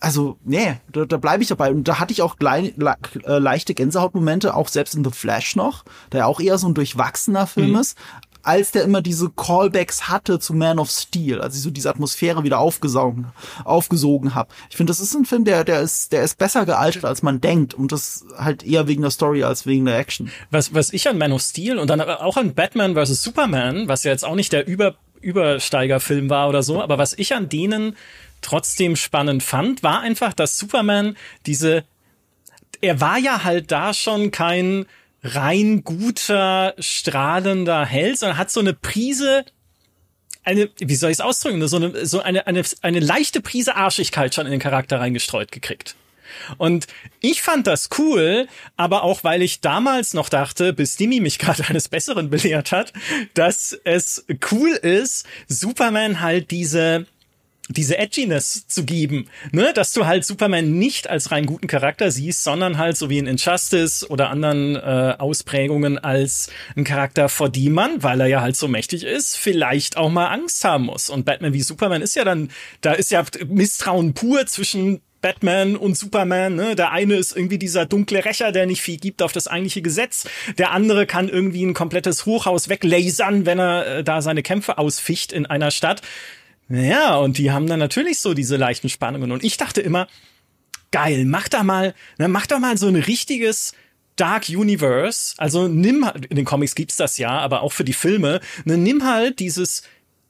also, nee, da, da bleibe ich dabei. Und da hatte ich auch le le äh, leichte Gänsehautmomente, auch selbst in The Flash noch, der ja auch eher so ein durchwachsener Film mhm. ist als der immer diese Callbacks hatte zu Man of Steel, als ich so diese Atmosphäre wieder aufgesaugen, aufgesogen habe. Ich finde, das ist ein Film, der, der ist, der ist besser gealtert, als man denkt. Und das halt eher wegen der Story als wegen der Action. Was, was ich an Man of Steel und dann auch an Batman vs. Superman, was ja jetzt auch nicht der Über, Übersteigerfilm war oder so, aber was ich an denen trotzdem spannend fand, war einfach, dass Superman diese, er war ja halt da schon kein rein guter, strahlender Held, sondern hat so eine Prise, eine, wie soll ich es ausdrücken, so eine, so eine, eine, eine leichte Prise Arschigkeit schon in den Charakter reingestreut gekriegt. Und ich fand das cool, aber auch weil ich damals noch dachte, bis Dimi mich gerade eines Besseren belehrt hat, dass es cool ist, Superman halt diese diese Edginess zu geben, ne, dass du halt Superman nicht als rein guten Charakter siehst, sondern halt so wie in Injustice oder anderen äh, Ausprägungen als ein Charakter, vor dem man, weil er ja halt so mächtig ist, vielleicht auch mal Angst haben muss. Und Batman wie Superman ist ja dann, da ist ja Misstrauen pur zwischen Batman und Superman, ne? Der eine ist irgendwie dieser dunkle Rächer, der nicht viel gibt auf das eigentliche Gesetz. Der andere kann irgendwie ein komplettes Hochhaus weglasern, wenn er äh, da seine Kämpfe ausficht in einer Stadt. Ja, und die haben dann natürlich so diese leichten Spannungen. Und ich dachte immer, geil, mach da mal, ne, mach da mal so ein richtiges Dark Universe. Also nimm, in den Comics gibt's das ja, aber auch für die Filme, ne, nimm halt dieses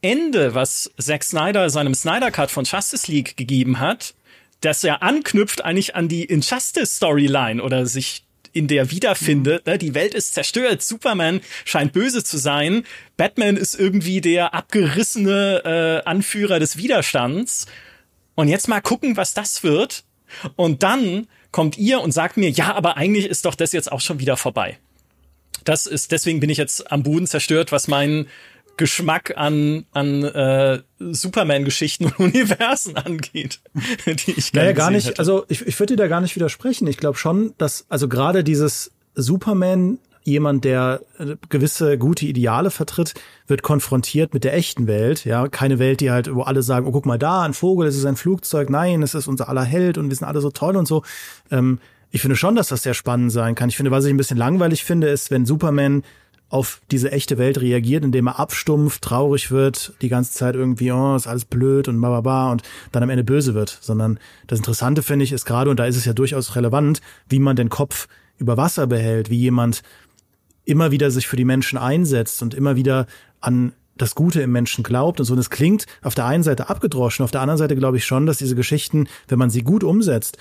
Ende, was Zack Snyder seinem Snyder Cut von Justice League gegeben hat, das ja anknüpft eigentlich an die Injustice Storyline oder sich in der wiederfindet. Ne? Die Welt ist zerstört, Superman scheint böse zu sein, Batman ist irgendwie der abgerissene äh, Anführer des Widerstands. Und jetzt mal gucken, was das wird. Und dann kommt ihr und sagt mir, ja, aber eigentlich ist doch das jetzt auch schon wieder vorbei. Das ist, deswegen bin ich jetzt am Boden zerstört, was meinen Geschmack an, an äh, Superman-Geschichten und Universen angeht, die ich naja, gar nicht. Hätte. Also ich, ich würde dir da gar nicht widersprechen. Ich glaube schon, dass also gerade dieses Superman jemand, der äh, gewisse gute Ideale vertritt, wird konfrontiert mit der echten Welt. Ja, keine Welt, die halt, wo alle sagen, oh, guck mal da, ein Vogel, es ist ein Flugzeug, nein, es ist unser aller Held und wir sind alle so toll und so. Ähm, ich finde schon, dass das sehr spannend sein kann. Ich finde, was ich ein bisschen langweilig finde, ist, wenn Superman auf diese echte Welt reagiert, indem er abstumpft, traurig wird, die ganze Zeit irgendwie, oh, ist alles blöd und bababa und dann am Ende böse wird. Sondern das Interessante finde ich ist gerade, und da ist es ja durchaus relevant, wie man den Kopf über Wasser behält, wie jemand immer wieder sich für die Menschen einsetzt und immer wieder an das Gute im Menschen glaubt und so. Und es klingt auf der einen Seite abgedroschen, auf der anderen Seite glaube ich schon, dass diese Geschichten, wenn man sie gut umsetzt,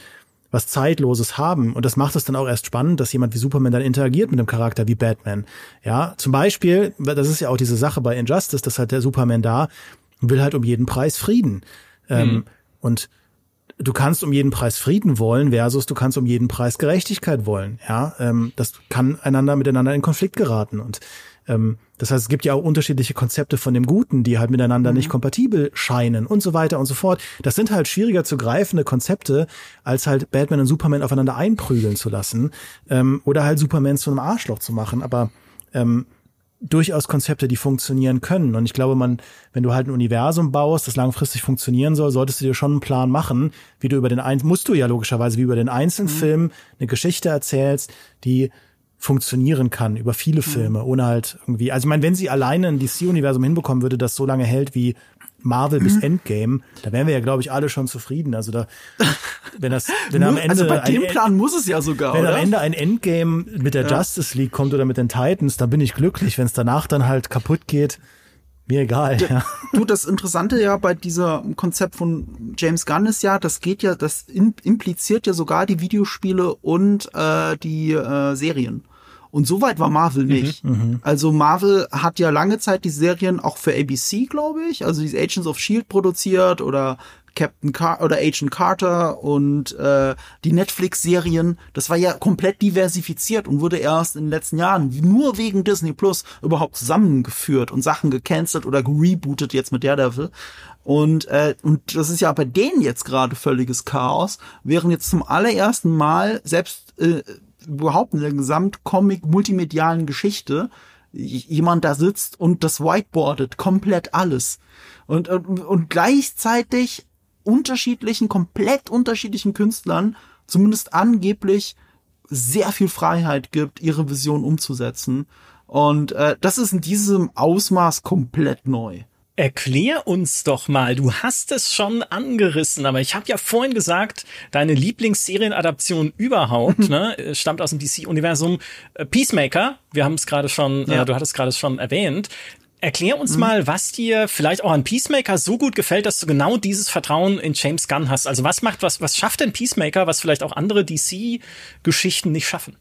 was Zeitloses haben. Und das macht es dann auch erst spannend, dass jemand wie Superman dann interagiert mit einem Charakter wie Batman. Ja, zum Beispiel, das ist ja auch diese Sache bei Injustice, dass halt der Superman da will halt um jeden Preis Frieden. Ähm, mhm. und du kannst um jeden Preis Frieden wollen versus du kannst um jeden Preis Gerechtigkeit wollen. Ja, ähm, das kann einander miteinander in Konflikt geraten und ähm, das heißt, es gibt ja auch unterschiedliche Konzepte von dem Guten, die halt miteinander mhm. nicht kompatibel scheinen und so weiter und so fort. Das sind halt schwieriger zu greifende Konzepte, als halt Batman und Superman aufeinander einprügeln zu lassen ähm, oder halt Superman zu einem Arschloch zu machen. Aber ähm, durchaus Konzepte, die funktionieren können. Und ich glaube, man, wenn du halt ein Universum baust, das langfristig funktionieren soll, solltest du dir schon einen Plan machen, wie du über den ein musst du ja logischerweise wie über den einzelnen mhm. Film eine Geschichte erzählst, die funktionieren kann über viele mhm. Filme, ohne halt irgendwie, also ich meine, wenn sie alleine ein DC-Universum hinbekommen würde, das so lange hält wie Marvel bis mhm. Endgame, da wären wir ja, glaube ich, alle schon zufrieden. Also da, wenn das, wenn am Ende. Also bei dem Plan muss es ja sogar. Wenn oder? am Ende ein Endgame mit der ja. Justice League kommt oder mit den Titans, dann bin ich glücklich. Wenn es danach dann halt kaputt geht, mir egal. Ja. Du, das Interessante ja bei dieser Konzept von James Gunn ist ja, das geht ja, das impliziert ja sogar die Videospiele und äh, die äh, Serien. Und so weit war Marvel mhm, nicht. Mhm, also Marvel hat ja lange Zeit die Serien auch für ABC, glaube ich, also diese Agents of Shield produziert oder Captain Car oder Agent Carter und äh, die Netflix-Serien, das war ja komplett diversifiziert und wurde erst in den letzten Jahren nur wegen Disney Plus überhaupt zusammengeführt und Sachen gecancelt oder gerebootet jetzt mit Daredevil. Und, äh, und das ist ja bei denen jetzt gerade völliges Chaos, während jetzt zum allerersten Mal selbst äh, überhaupt in der Gesamtcomic-multimedialen Geschichte jemand da sitzt und das whiteboardet, komplett alles. Und, und, und gleichzeitig unterschiedlichen, komplett unterschiedlichen Künstlern zumindest angeblich sehr viel Freiheit gibt, ihre Vision umzusetzen. Und äh, das ist in diesem Ausmaß komplett neu. Erklär uns doch mal, du hast es schon angerissen, aber ich habe ja vorhin gesagt, deine Lieblingsserienadaption überhaupt ne, stammt aus dem DC-Universum. Äh, Peacemaker, wir haben es gerade schon, ja. äh, du hattest gerade schon erwähnt. Erklär uns mhm. mal, was dir vielleicht auch an Peacemaker so gut gefällt, dass du genau dieses Vertrauen in James Gunn hast. Also was macht, was, was schafft denn Peacemaker, was vielleicht auch andere DC-Geschichten nicht schaffen?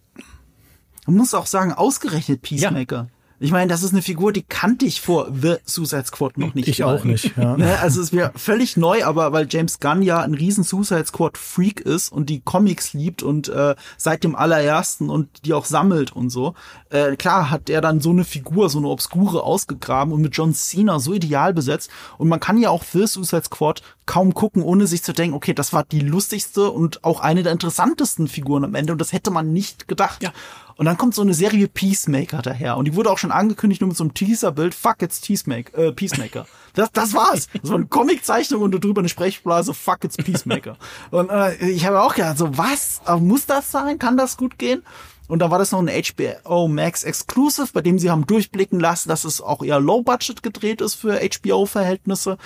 Man muss auch sagen, ausgerechnet Peacemaker. Ja. Ich meine, das ist eine Figur, die kannte ich vor The Suicide Squad noch nicht. Ich mal. auch nicht. Ja. Ne, also es wäre völlig neu, aber weil James Gunn ja ein riesen Suicide Squad Freak ist und die Comics liebt und äh, seit dem allerersten und die auch sammelt und so, äh, klar hat er dann so eine Figur, so eine obskure ausgegraben und mit John Cena so ideal besetzt. Und man kann ja auch The Suicide Squad kaum gucken, ohne sich zu denken, okay, das war die lustigste und auch eine der interessantesten Figuren am Ende und das hätte man nicht gedacht. Ja. Und dann kommt so eine Serie Peacemaker daher. Und die wurde auch schon angekündigt nur mit so einem Teaserbild. Fuck, it's Peacemaker. Äh, Peacemaker. Das, das war's. Das war eine Comiczeichnung und drüber eine Sprechblase. Fuck, it's Peacemaker. und äh, ich habe auch gedacht, so was? Muss das sein? Kann das gut gehen? Und da war das noch ein HBO Max Exclusive, bei dem sie haben durchblicken lassen, dass es auch eher Low Budget gedreht ist für HBO-Verhältnisse.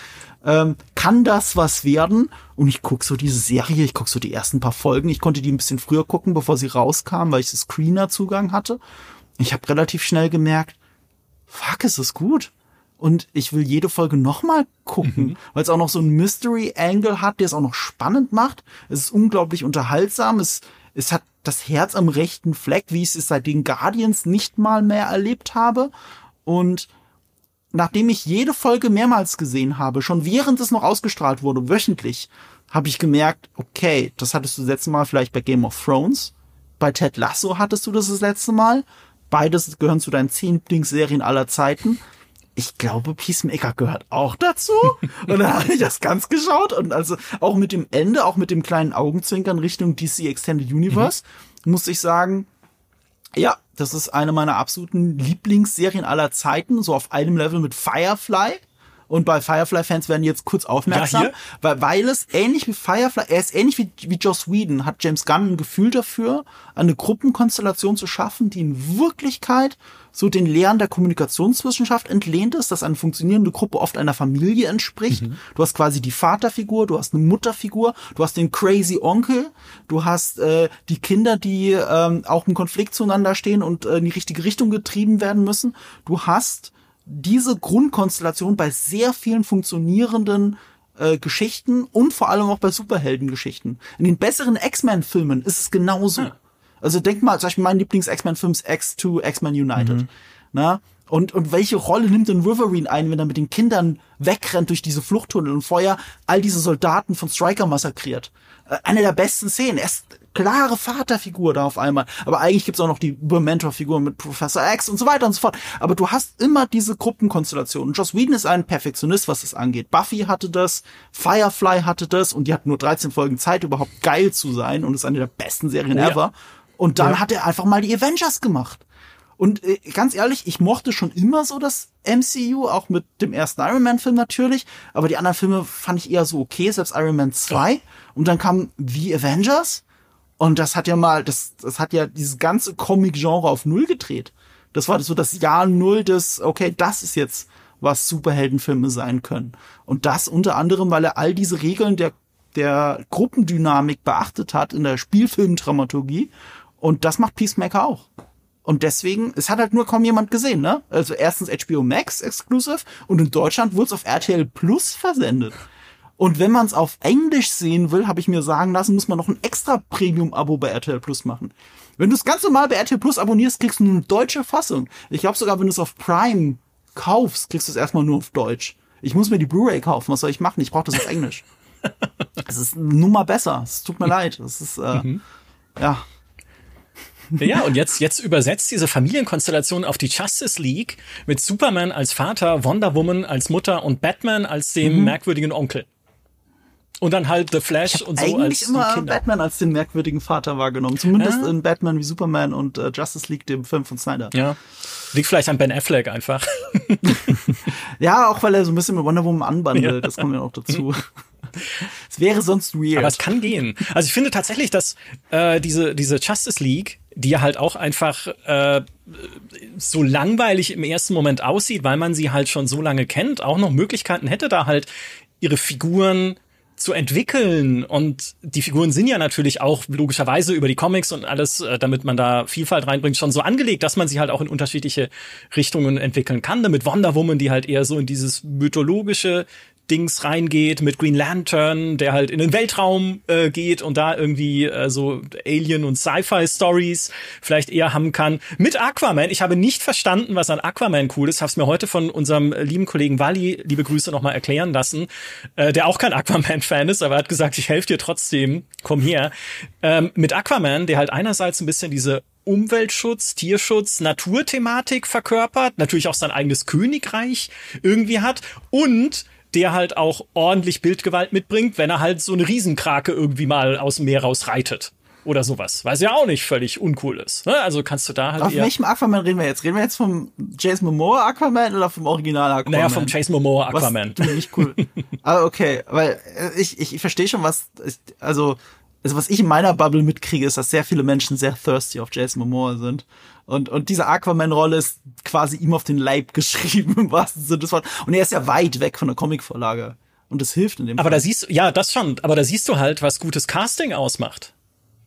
Ähm, kann das was werden? Und ich guck so diese Serie, ich guck so die ersten paar Folgen. Ich konnte die ein bisschen früher gucken, bevor sie rauskam, weil ich Screener-Zugang hatte. Ich habe relativ schnell gemerkt, fuck, ist es gut. Und ich will jede Folge nochmal gucken, mhm. weil es auch noch so ein Mystery-Angle hat, der es auch noch spannend macht. Es ist unglaublich unterhaltsam. Es, es hat das Herz am rechten Fleck, wie ich es seit den Guardians nicht mal mehr erlebt habe. Und nachdem ich jede Folge mehrmals gesehen habe, schon während es noch ausgestrahlt wurde, wöchentlich, habe ich gemerkt, okay, das hattest du das letzte Mal vielleicht bei Game of Thrones. Bei Ted Lasso hattest du das das letzte Mal. Beides gehören zu deinen zehn Lieblingsserien aller Zeiten ich glaube, Peacemaker gehört auch dazu. Und dann habe ich das ganz geschaut und also auch mit dem Ende, auch mit dem kleinen Augenzwinkern Richtung DC Extended Universe, mhm. muss ich sagen, Ja, das ist eine meiner absoluten Lieblingsserien aller Zeiten, so auf einem Level mit Firefly. Und bei Firefly-Fans werden jetzt kurz aufmerksam, Ja, weil, weil es ähnlich wie Firefly, er ist ähnlich wie, wie Joss Whedon, hat James Gunn ein Gefühl dafür, eine Gruppenkonstellation zu schaffen, die in Wirklichkeit so den Lehren der Kommunikationswissenschaft entlehnt ist, dass eine funktionierende Gruppe oft einer Familie entspricht. Du hast quasi die Vaterfigur, du hast eine Mutterfigur, du hast den crazy Onkel, du hast äh, die Kinder, die ähm, auch im Konflikt zueinander stehen und äh, in die richtige Richtung getrieben werden müssen. Du hast diese Grundkonstellation bei sehr vielen funktionierenden äh, Geschichten und vor allem auch bei Superheldengeschichten. In den besseren X-Men-Filmen ist es genauso. Also denk mal, zum Beispiel mein Lieblings-X-Men-Film ist X2, X-Men United. Na? Und, und welche Rolle nimmt denn Wolverine ein, wenn er mit den Kindern wegrennt durch diese Fluchttunnel und vorher all diese Soldaten von Stryker massakriert? Äh, Eine der besten Szenen. Er ist klare Vaterfigur da auf einmal. Aber eigentlich gibt's auch noch die Mentor-Figur mit Professor X und so weiter und so fort. Aber du hast immer diese Gruppenkonstellationen. Joss Whedon ist ein Perfektionist, was das angeht. Buffy hatte das, Firefly hatte das und die hat nur 13 Folgen Zeit, überhaupt geil zu sein und ist eine der besten Serien Oh ja. Und dann hat er einfach mal die Avengers gemacht. Und äh, ganz ehrlich, ich mochte schon immer so das MCU, auch mit dem ersten Iron Man Film natürlich, aber die anderen Filme fand ich eher so okay, selbst Iron Man 2. Und dann kam The Avengers und das hat ja mal, das, das hat ja dieses ganze Comic-Genre auf Null gedreht. Das war so das Jahr Null des, okay, das ist jetzt, was Superheldenfilme sein können. Und das unter anderem, weil er all diese Regeln der, der Gruppendynamik beachtet hat in der Spielfilmdramaturgie. Und das macht Peacemaker auch. Und deswegen, es hat halt nur kaum jemand gesehen, ne? Also erstens HBO Max Exclusive und in Deutschland wurde es auf RTL Plus versendet. Und wenn man es auf Englisch sehen will, habe ich mir sagen lassen, muss man noch ein extra Premium-Abo bei RTL Plus machen. Wenn du es ganz normal bei RTL Plus abonnierst, kriegst du nur eine deutsche Fassung. Ich glaube sogar, wenn du es auf Prime kaufst, kriegst du es erstmal nur auf Deutsch. Ich muss mir die Blu-ray kaufen. Was soll ich machen? Ich brauche das auf Englisch. Es ist nun mal besser. Es tut mir leid. Es ist äh, ja Ja, und jetzt, jetzt übersetzt diese Familienkonstellation auf die Justice League mit Superman als Vater, Wonder Woman als Mutter und Batman als dem merkwürdigen Onkel. Und dann halt The Flash und so als eigentlich die immer Kinder. Batman als den merkwürdigen Vater wahrgenommen. Zumindest Ja. in Batman wie Superman und äh, Justice League, dem Film von Snyder. Ja. Liegt vielleicht an Ben Affleck einfach. Ja, auch weil er so ein bisschen mit Wonder Woman anbandelt. Das kommt ja auch dazu. Es wäre sonst weird. Aber es kann gehen. Also ich finde tatsächlich, dass äh, diese, diese Justice League, die halt auch einfach äh, so langweilig im ersten Moment aussieht, weil man sie halt schon so lange kennt, auch noch Möglichkeiten hätte, da halt ihre Figuren zu entwickeln. Und die Figuren sind ja natürlich auch logischerweise über die Comics und alles, äh, damit man da Vielfalt reinbringt, schon so angelegt, dass man sie halt auch in unterschiedliche Richtungen entwickeln kann. Damit Wonder Woman, die halt eher so in dieses mythologische Dings reingeht, mit Green Lantern, der halt in den Weltraum äh, geht und da irgendwie äh, so Alien- und Sci-Fi-Stories vielleicht eher haben kann. Mit Aquaman. Ich habe nicht verstanden, was an Aquaman cool ist. Hab's mir heute von unserem lieben Kollegen Wally, liebe Grüße, nochmal erklären lassen, äh, der auch kein Aquaman-Fan ist, aber er hat gesagt, ich helfe dir trotzdem, komm her. Ähm, mit Aquaman, der halt einerseits ein bisschen diese Umweltschutz, Tierschutz, Naturthematik verkörpert, natürlich auch sein eigenes Königreich irgendwie hat und der halt auch ordentlich Bildgewalt mitbringt, wenn er halt so eine Riesenkrake irgendwie mal aus dem Meer rausreitet. Oder sowas. Was ja auch nicht völlig uncool ist. Ne? Also kannst du da halt Auf welchem Aquaman reden wir jetzt? Reden wir jetzt vom Jason Momoa Aquaman oder vom Original Aquaman? Naja, vom Chase Momoa Was Aquaman. du nicht cool. Aber okay, weil äh, ich, ich, ich verstehe schon, was, ich, also, also was ich in meiner Bubble mitkriege, ist, dass sehr viele Menschen sehr thirsty auf Jason Momoa sind. Und, und diese Aquaman-Rolle ist quasi ihm auf den Leib geschrieben, im wahrsten Sinne des Wortes. Und er ist ja weit weg von der Comicvorlage. Und das hilft in dem Aber Fall. da siehst du, ja, das schon, aber da siehst du halt, was gutes Casting ausmacht.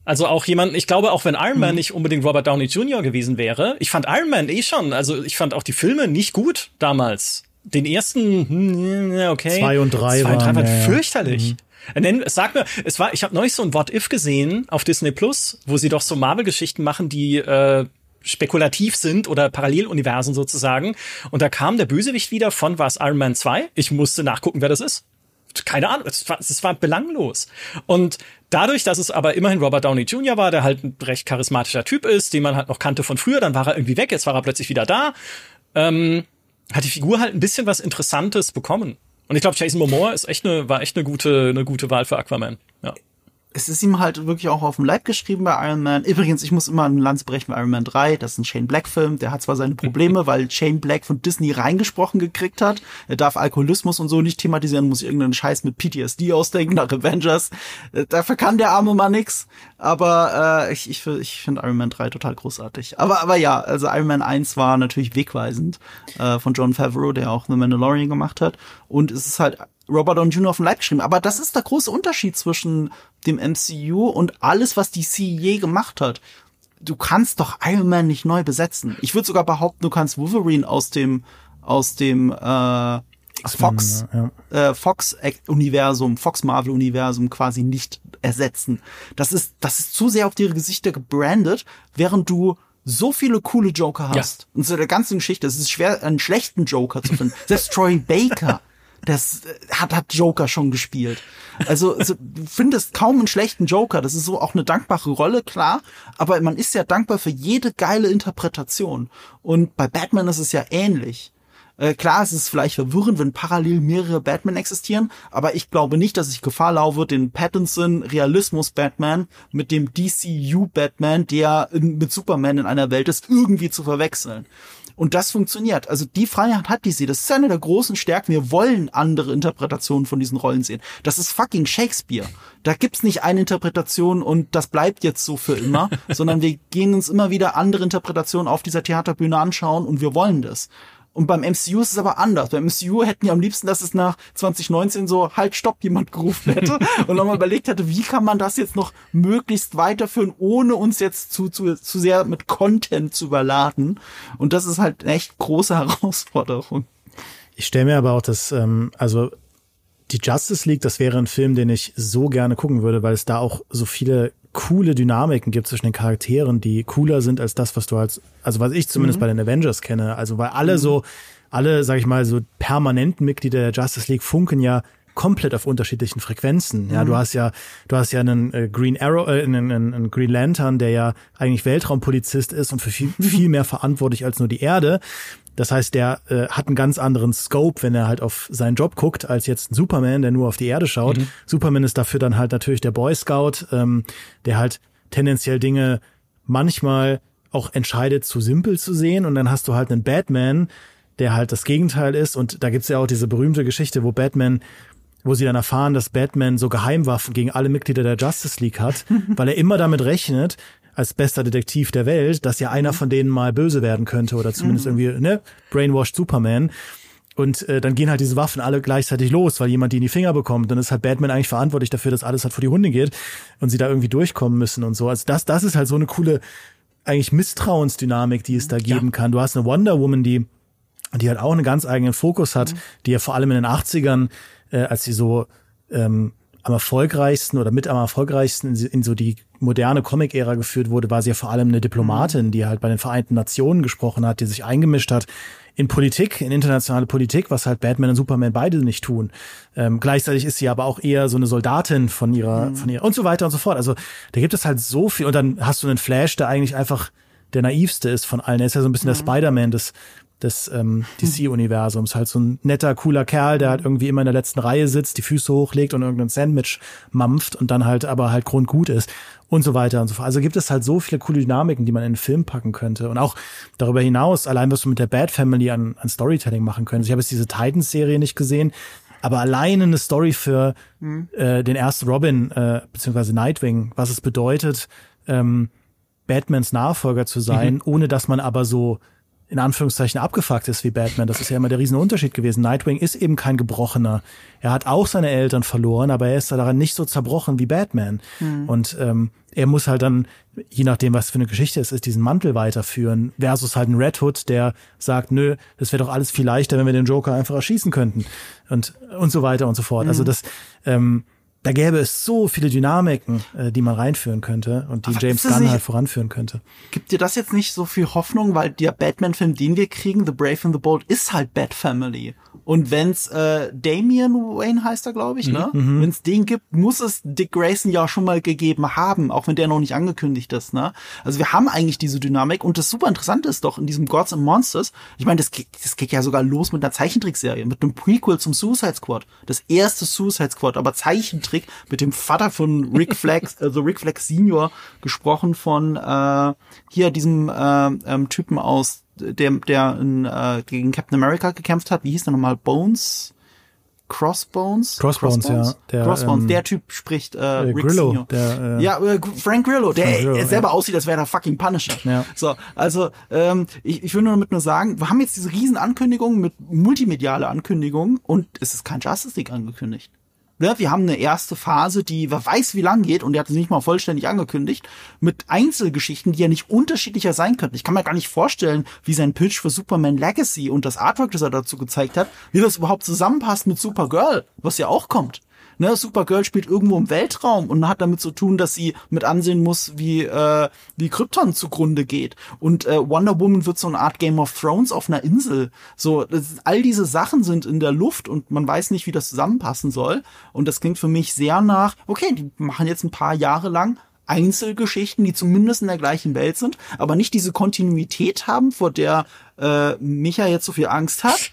Also auch jemand, ich glaube, auch wenn Iron Mhm. Man nicht unbedingt Robert Downey Jr. gewesen wäre, ich fand Iron Man eh schon, also ich fand auch die Filme nicht gut damals. Den ersten, hm, ja, okay. Zwei und drei Zwei und drei waren, waren ja, ja. fürchterlich. Nenn, sag mir, es war, ich habe neulich so ein What If gesehen auf Disney Plus, wo sie doch so Marvel-Geschichten machen, die äh, spekulativ sind oder Paralleluniversen sozusagen. Und da kam der Bösewicht wieder von was Iron Man 2. Ich musste nachgucken, wer das ist. Keine Ahnung, es war, es war belanglos. Und dadurch, dass es aber immerhin Robert Downey Jr. war, der halt ein recht charismatischer Typ ist, den man halt noch kannte von früher, dann war er irgendwie weg, jetzt war er plötzlich wieder da, ähm, hat die Figur halt ein bisschen was Interessantes bekommen. Und ich glaube, Jason Momoa ist echt eine, war echt eine gute, eine gute Wahl für Aquaman. Ja. Es ist ihm halt wirklich auch auf dem Leib geschrieben bei Iron Man. Übrigens, ich muss immer ein Lanz brechen bei Iron Man 3. Das ist ein Shane Black Film. Der hat zwar seine Probleme, weil Shane Black von Disney reingesprochen gekriegt hat. Er darf Alkoholismus und so nicht thematisieren, muss irgendeinen Scheiß mit PTSD ausdenken nach Avengers. Äh, dafür kann der arme Mann nix. Aber äh, ich, ich, ich finde Iron Man 3 total großartig. Aber, aber ja, also Iron Man 1 war natürlich wegweisend äh, von John Favreau, der auch The Mandalorian gemacht hat. Und es ist halt Robert Downey Jr. auf dem Leib geschrieben. Aber das ist der große Unterschied zwischen dem MCU und alles, was DC je gemacht hat. Du kannst doch Iron Man nicht neu besetzen. Ich würde sogar behaupten, du kannst Wolverine aus dem aus dem äh, Fox ja. äh, Fox Universum, Fox Marvel Universum quasi nicht ersetzen. Das ist das ist zu sehr auf ihre Gesichter gebrandet, während du so viele coole Joker hast. Ja. Und so der ganzen Geschichte, es ist schwer einen schlechten Joker zu finden. Selbst Troy Baker das äh, hat, hat Joker schon gespielt. Also, du findest kaum einen schlechten Joker. Das ist so auch eine dankbare Rolle, klar. Aber man ist ja dankbar für jede geile Interpretation. Und bei Batman ist es ja ähnlich. Äh, klar, es ist vielleicht verwirrend, wenn parallel mehrere Batman existieren, aber ich glaube nicht, dass ich Gefahr laufe, den Pattinson Realismus Batman mit dem DCU Batman, der in, mit Superman in einer Welt ist, irgendwie zu verwechseln. Und das funktioniert. Also die Freiheit hat die sie. Das ist eine der großen Stärken. Wir wollen andere Interpretationen von diesen Rollen sehen. Das ist fucking Shakespeare. Da gibt's nicht eine Interpretation und das bleibt jetzt so für immer, sondern wir gehen uns immer wieder andere Interpretationen auf dieser Theaterbühne anschauen und wir wollen das. Und beim MCU ist es aber anders. Beim MCU hätten die am liebsten, dass es nach 2019 so halt stopp jemand gerufen hätte und nochmal überlegt hätte, wie kann man das jetzt noch möglichst weiterführen, ohne uns jetzt zu, zu, zu sehr mit Content zu überladen. Und das ist halt eine echt große Herausforderung. Ich stelle mir aber auch das, ähm, also die Justice League, das wäre ein Film, den ich so gerne gucken würde, weil es da auch so viele coole Dynamiken gibt zwischen den Charakteren, die cooler sind als das, was du als, also was ich zumindest mhm. bei den Avengers kenne. Also weil alle mhm. so, alle, sag ich mal, so permanenten Mitglieder der Justice League funken ja komplett auf unterschiedlichen Frequenzen. Ja, mhm. du hast ja, du hast ja einen äh, Green Arrow, äh, einen, einen Green Lantern, der ja eigentlich Weltraumpolizist ist und für viel, viel mehr verantwortlich als nur die Erde. Das heißt, der äh, hat einen ganz anderen Scope, wenn er halt auf seinen Job guckt, als jetzt ein Superman, der nur auf die Erde schaut. Mhm. Superman ist dafür dann halt natürlich der Boy Scout, ähm, der halt tendenziell Dinge manchmal auch entscheidet, zu simpel zu sehen. Und dann hast du halt einen Batman, der halt das Gegenteil ist. Und da gibt's ja auch diese berühmte Geschichte, wo Batman wo sie dann erfahren, dass Batman so Geheimwaffen gegen alle Mitglieder der Justice League hat, weil er immer damit rechnet, als bester Detektiv der Welt, dass ja einer von denen mal böse werden könnte oder zumindest mhm. irgendwie, ne, brainwashed Superman. Und äh, dann gehen halt diese Waffen alle gleichzeitig los, weil jemand die in die Finger bekommt. Dann ist halt Batman eigentlich verantwortlich dafür, dass alles halt vor die Hunde geht und sie da irgendwie durchkommen müssen und so. Also das, das ist halt so eine coole, eigentlich Misstrauensdynamik, die es da geben ja. kann. Du hast eine Wonder Woman, die, die halt auch einen ganz eigenen Fokus hat, mhm. die ja vor allem in den 80ern, äh, als sie so ähm, am erfolgreichsten oder mit am erfolgreichsten in, in so die moderne Comic-Ära geführt wurde, war sie ja vor allem eine Diplomatin, mhm. die halt bei den Vereinten Nationen gesprochen hat, die sich eingemischt hat in Politik, in internationale Politik, was halt Batman und Superman beide nicht tun. Ähm, gleichzeitig ist sie aber auch eher so eine Soldatin von ihrer, mhm. von ihrer und so weiter und so fort. Also da gibt es halt so viel und dann hast du einen Flash, der eigentlich einfach der naivste ist von allen. Er ist ja so ein bisschen mhm. der Spider-Man des des ähm, DC-Universums. Halt so ein netter, cooler Kerl, der halt irgendwie immer in der letzten Reihe sitzt, die Füße hochlegt und irgendein Sandwich mampft und dann halt aber halt grundgut ist und so weiter und so fort. Also gibt es halt so viele coole Dynamiken, die man in den Film packen könnte. Und auch darüber hinaus, allein was du mit der Bad Family an, an Storytelling machen könntest. Ich habe jetzt diese Titans-Serie nicht gesehen, aber alleine eine Story für mhm. äh, den ersten Robin, äh, beziehungsweise Nightwing, was es bedeutet, ähm, Batmans Nachfolger zu sein, mhm. ohne dass man aber so in Anführungszeichen abgefuckt ist wie Batman. Das ist ja immer der riesen Unterschied gewesen. Nightwing ist eben kein Gebrochener. Er hat auch seine Eltern verloren, aber er ist daran nicht so zerbrochen wie Batman. Mhm. Und ähm, er muss halt dann, je nachdem, was für eine Geschichte es ist, diesen Mantel weiterführen, versus halt ein Red Hood, der sagt, nö, das wäre doch alles viel leichter, wenn wir den Joker einfach erschießen könnten. Und, und so weiter und so fort. Mhm. Also das, ähm, da gäbe es so viele Dynamiken, äh, die man reinführen könnte und die Aber James Gunn halt voranführen könnte. Gibt dir das jetzt nicht so viel Hoffnung, weil der Batman-Film, den wir kriegen, The Brave and the Bold, ist halt Bat Family. Und wenn's äh, Damian Wayne heißt er, glaube ich, ne? Mhm. mhm. Wenn's den gibt, muss es Dick Grayson ja schon mal gegeben haben, auch wenn der noch nicht angekündigt ist, ne? Also wir haben eigentlich diese Dynamik und das super interessante ist doch in diesem Gods and Monsters, ich meine, das, das geht ja sogar los mit einer Zeichentrickserie, mit einem Prequel zum Suicide Squad. Das erste Suicide Squad, aber Zeichentrick Zeichentrick mit dem Vater von Rick Flex, also Rick Flex Senior gesprochen von äh, hier diesem äh, ähm, Typen aus der der in, äh, gegen Captain America gekämpft hat. Wie hieß der nochmal? Bones? Crossbones? Crossbones, ja. Der, Crossbones, ähm, der Typ spricht äh, Rick Grillo, Senior. der, äh, ja, äh, Frank Grillo, der Frank Grillo, selber ja. aussieht, als wäre der fucking Punisher. Ja. So, also ähm, ich, ich will nur damit nur sagen, wir haben jetzt diese riesen Ankündigungen mit multimediale Ankündigungen und es ist kein Justice League angekündigt. Ne, wir haben eine erste Phase, die wer weiß wie lang geht und die hat es nicht mal vollständig angekündigt, mit Einzelgeschichten, die ja nicht unterschiedlicher sein könnten. Ich kann mir gar nicht vorstellen, wie sein Pitch für Superman Legacy und das Artwork, das er dazu gezeigt hat, wie das überhaupt zusammenpasst mit Supergirl, was ja auch kommt. Ne, Supergirl spielt irgendwo im Weltraum und hat damit zu tun, dass sie mit ansehen muss, wie äh, wie Krypton zugrunde geht. Und äh, Wonder Woman wird so eine Art Game of Thrones auf einer Insel. So, das, all diese Sachen sind in der Luft und man weiß nicht, wie das zusammenpassen soll. Und das klingt für mich sehr nach, okay, die machen jetzt ein paar Jahre lang Einzelgeschichten, die zumindest in der gleichen Welt sind, aber nicht diese Kontinuität haben, vor der äh, Micha jetzt so viel Angst hat.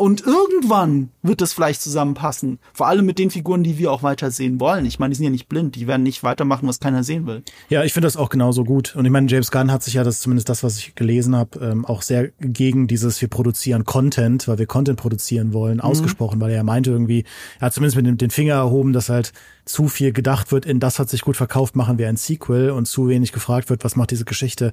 Und irgendwann wird das vielleicht zusammenpassen. Vor allem mit den Figuren, die wir auch weiter sehen wollen. Ich meine, die sind ja nicht blind. Die werden nicht weitermachen, was keiner sehen will. Ja, ich finde das auch genauso gut. Und ich meine, James Gunn hat sich ja, das zumindest das, was ich gelesen habe, ähm, auch sehr gegen dieses, wir produzieren Content, weil wir Content produzieren wollen, ausgesprochen, weil er meinte irgendwie, er hat zumindest mit dem den Finger erhoben, dass halt zu viel gedacht wird, in das hat sich gut verkauft, machen wir ein Sequel und zu wenig gefragt wird, was macht diese Geschichte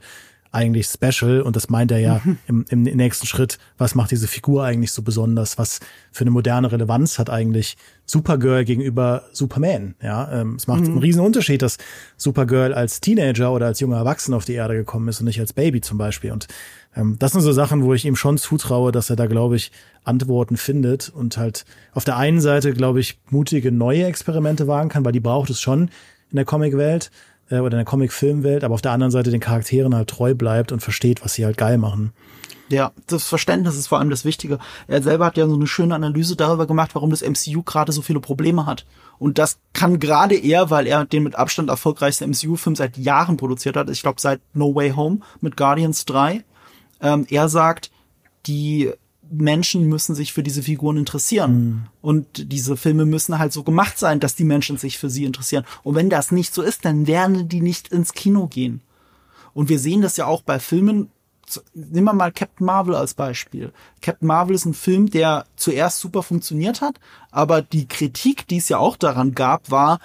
eigentlich special und das meint er ja im, im nächsten Schritt, was macht diese Figur eigentlich so besonders, was für eine moderne Relevanz hat eigentlich Supergirl gegenüber Superman, ja, ähm, es macht einen riesen Unterschied, dass Supergirl als Teenager oder als junger Erwachsener auf die Erde gekommen ist und nicht als Baby zum Beispiel. Und ähm, das sind so Sachen, wo ich ihm schon zutraue, dass er da, glaube ich, Antworten findet und halt auf der einen Seite, glaube ich, mutige neue Experimente wagen kann, weil die braucht es schon in der Comicwelt äh, oder in der Comic-Filmwelt, aber auf der anderen Seite den Charakteren halt treu bleibt und versteht, was sie halt geil machen. Ja, das Verständnis ist vor allem das Wichtige. Er selber hat ja so eine schöne Analyse darüber gemacht, warum das MCU gerade so viele Probleme hat. Und das kann gerade er, weil er den mit Abstand erfolgreichsten MCU-Film seit Jahren produziert hat. Ich glaube seit No Way Home mit Guardians 3. Ähm, er sagt, die Menschen müssen sich für diese Figuren interessieren. Und diese Filme müssen halt so gemacht sein, dass die Menschen sich für sie interessieren. Und wenn das nicht so ist, dann werden die nicht ins Kino gehen. Und wir sehen das ja auch bei Filmen. Nehmen wir mal Captain Marvel als Beispiel. Captain Marvel ist ein Film, der zuerst super funktioniert hat, aber die Kritik, die es ja auch daran gab, war,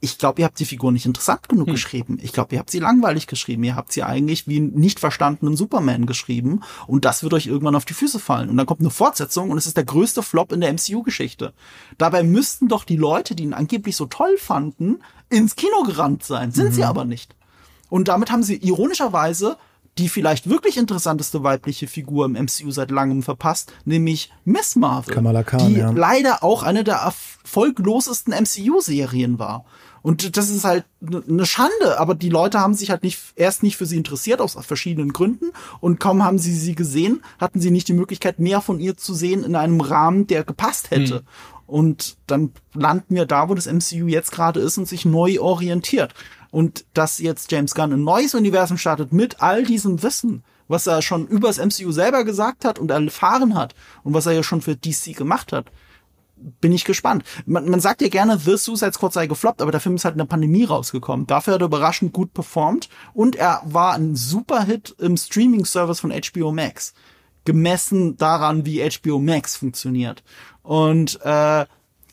ich glaube, ihr habt die Figur nicht interessant genug geschrieben. Ich glaube, ihr habt sie langweilig geschrieben. Ihr habt sie eigentlich wie einen nicht verstandenen Superman geschrieben und das wird euch irgendwann auf die Füße fallen. Und dann kommt eine Fortsetzung und es ist der größte Flop in der MCU-Geschichte. Dabei müssten doch die Leute, die ihn angeblich so toll fanden, ins Kino gerannt sein. Sind sie aber nicht. Und damit haben sie ironischerweise die vielleicht wirklich interessanteste weibliche Figur im MCU seit langem verpasst, nämlich Miss Marvel, Kamala Khan, die ja. leider auch eine der erfolglosesten MCU-Serien war. Und das ist halt eine Schande, aber die Leute haben sich halt nicht erst nicht für sie interessiert aus verschiedenen Gründen und kaum haben sie sie gesehen, hatten sie nicht die Möglichkeit mehr von ihr zu sehen in einem Rahmen, der gepasst hätte. Und dann landen wir da, wo das MCU jetzt gerade ist und sich neu orientiert. Und dass jetzt James Gunn ein neues Universum startet mit all diesem Wissen, was er schon übers MCU selber gesagt hat und erfahren hat und was er ja schon für DC gemacht hat, bin ich gespannt. Man, man sagt ja gerne, The Suicide Squad sei gefloppt, aber der Film ist halt in der Pandemie rausgekommen. Dafür hat er überraschend gut performt und er war ein Superhit im Streaming-Service von HBO Max. Gemessen daran, wie HBO Max funktioniert. Und, äh,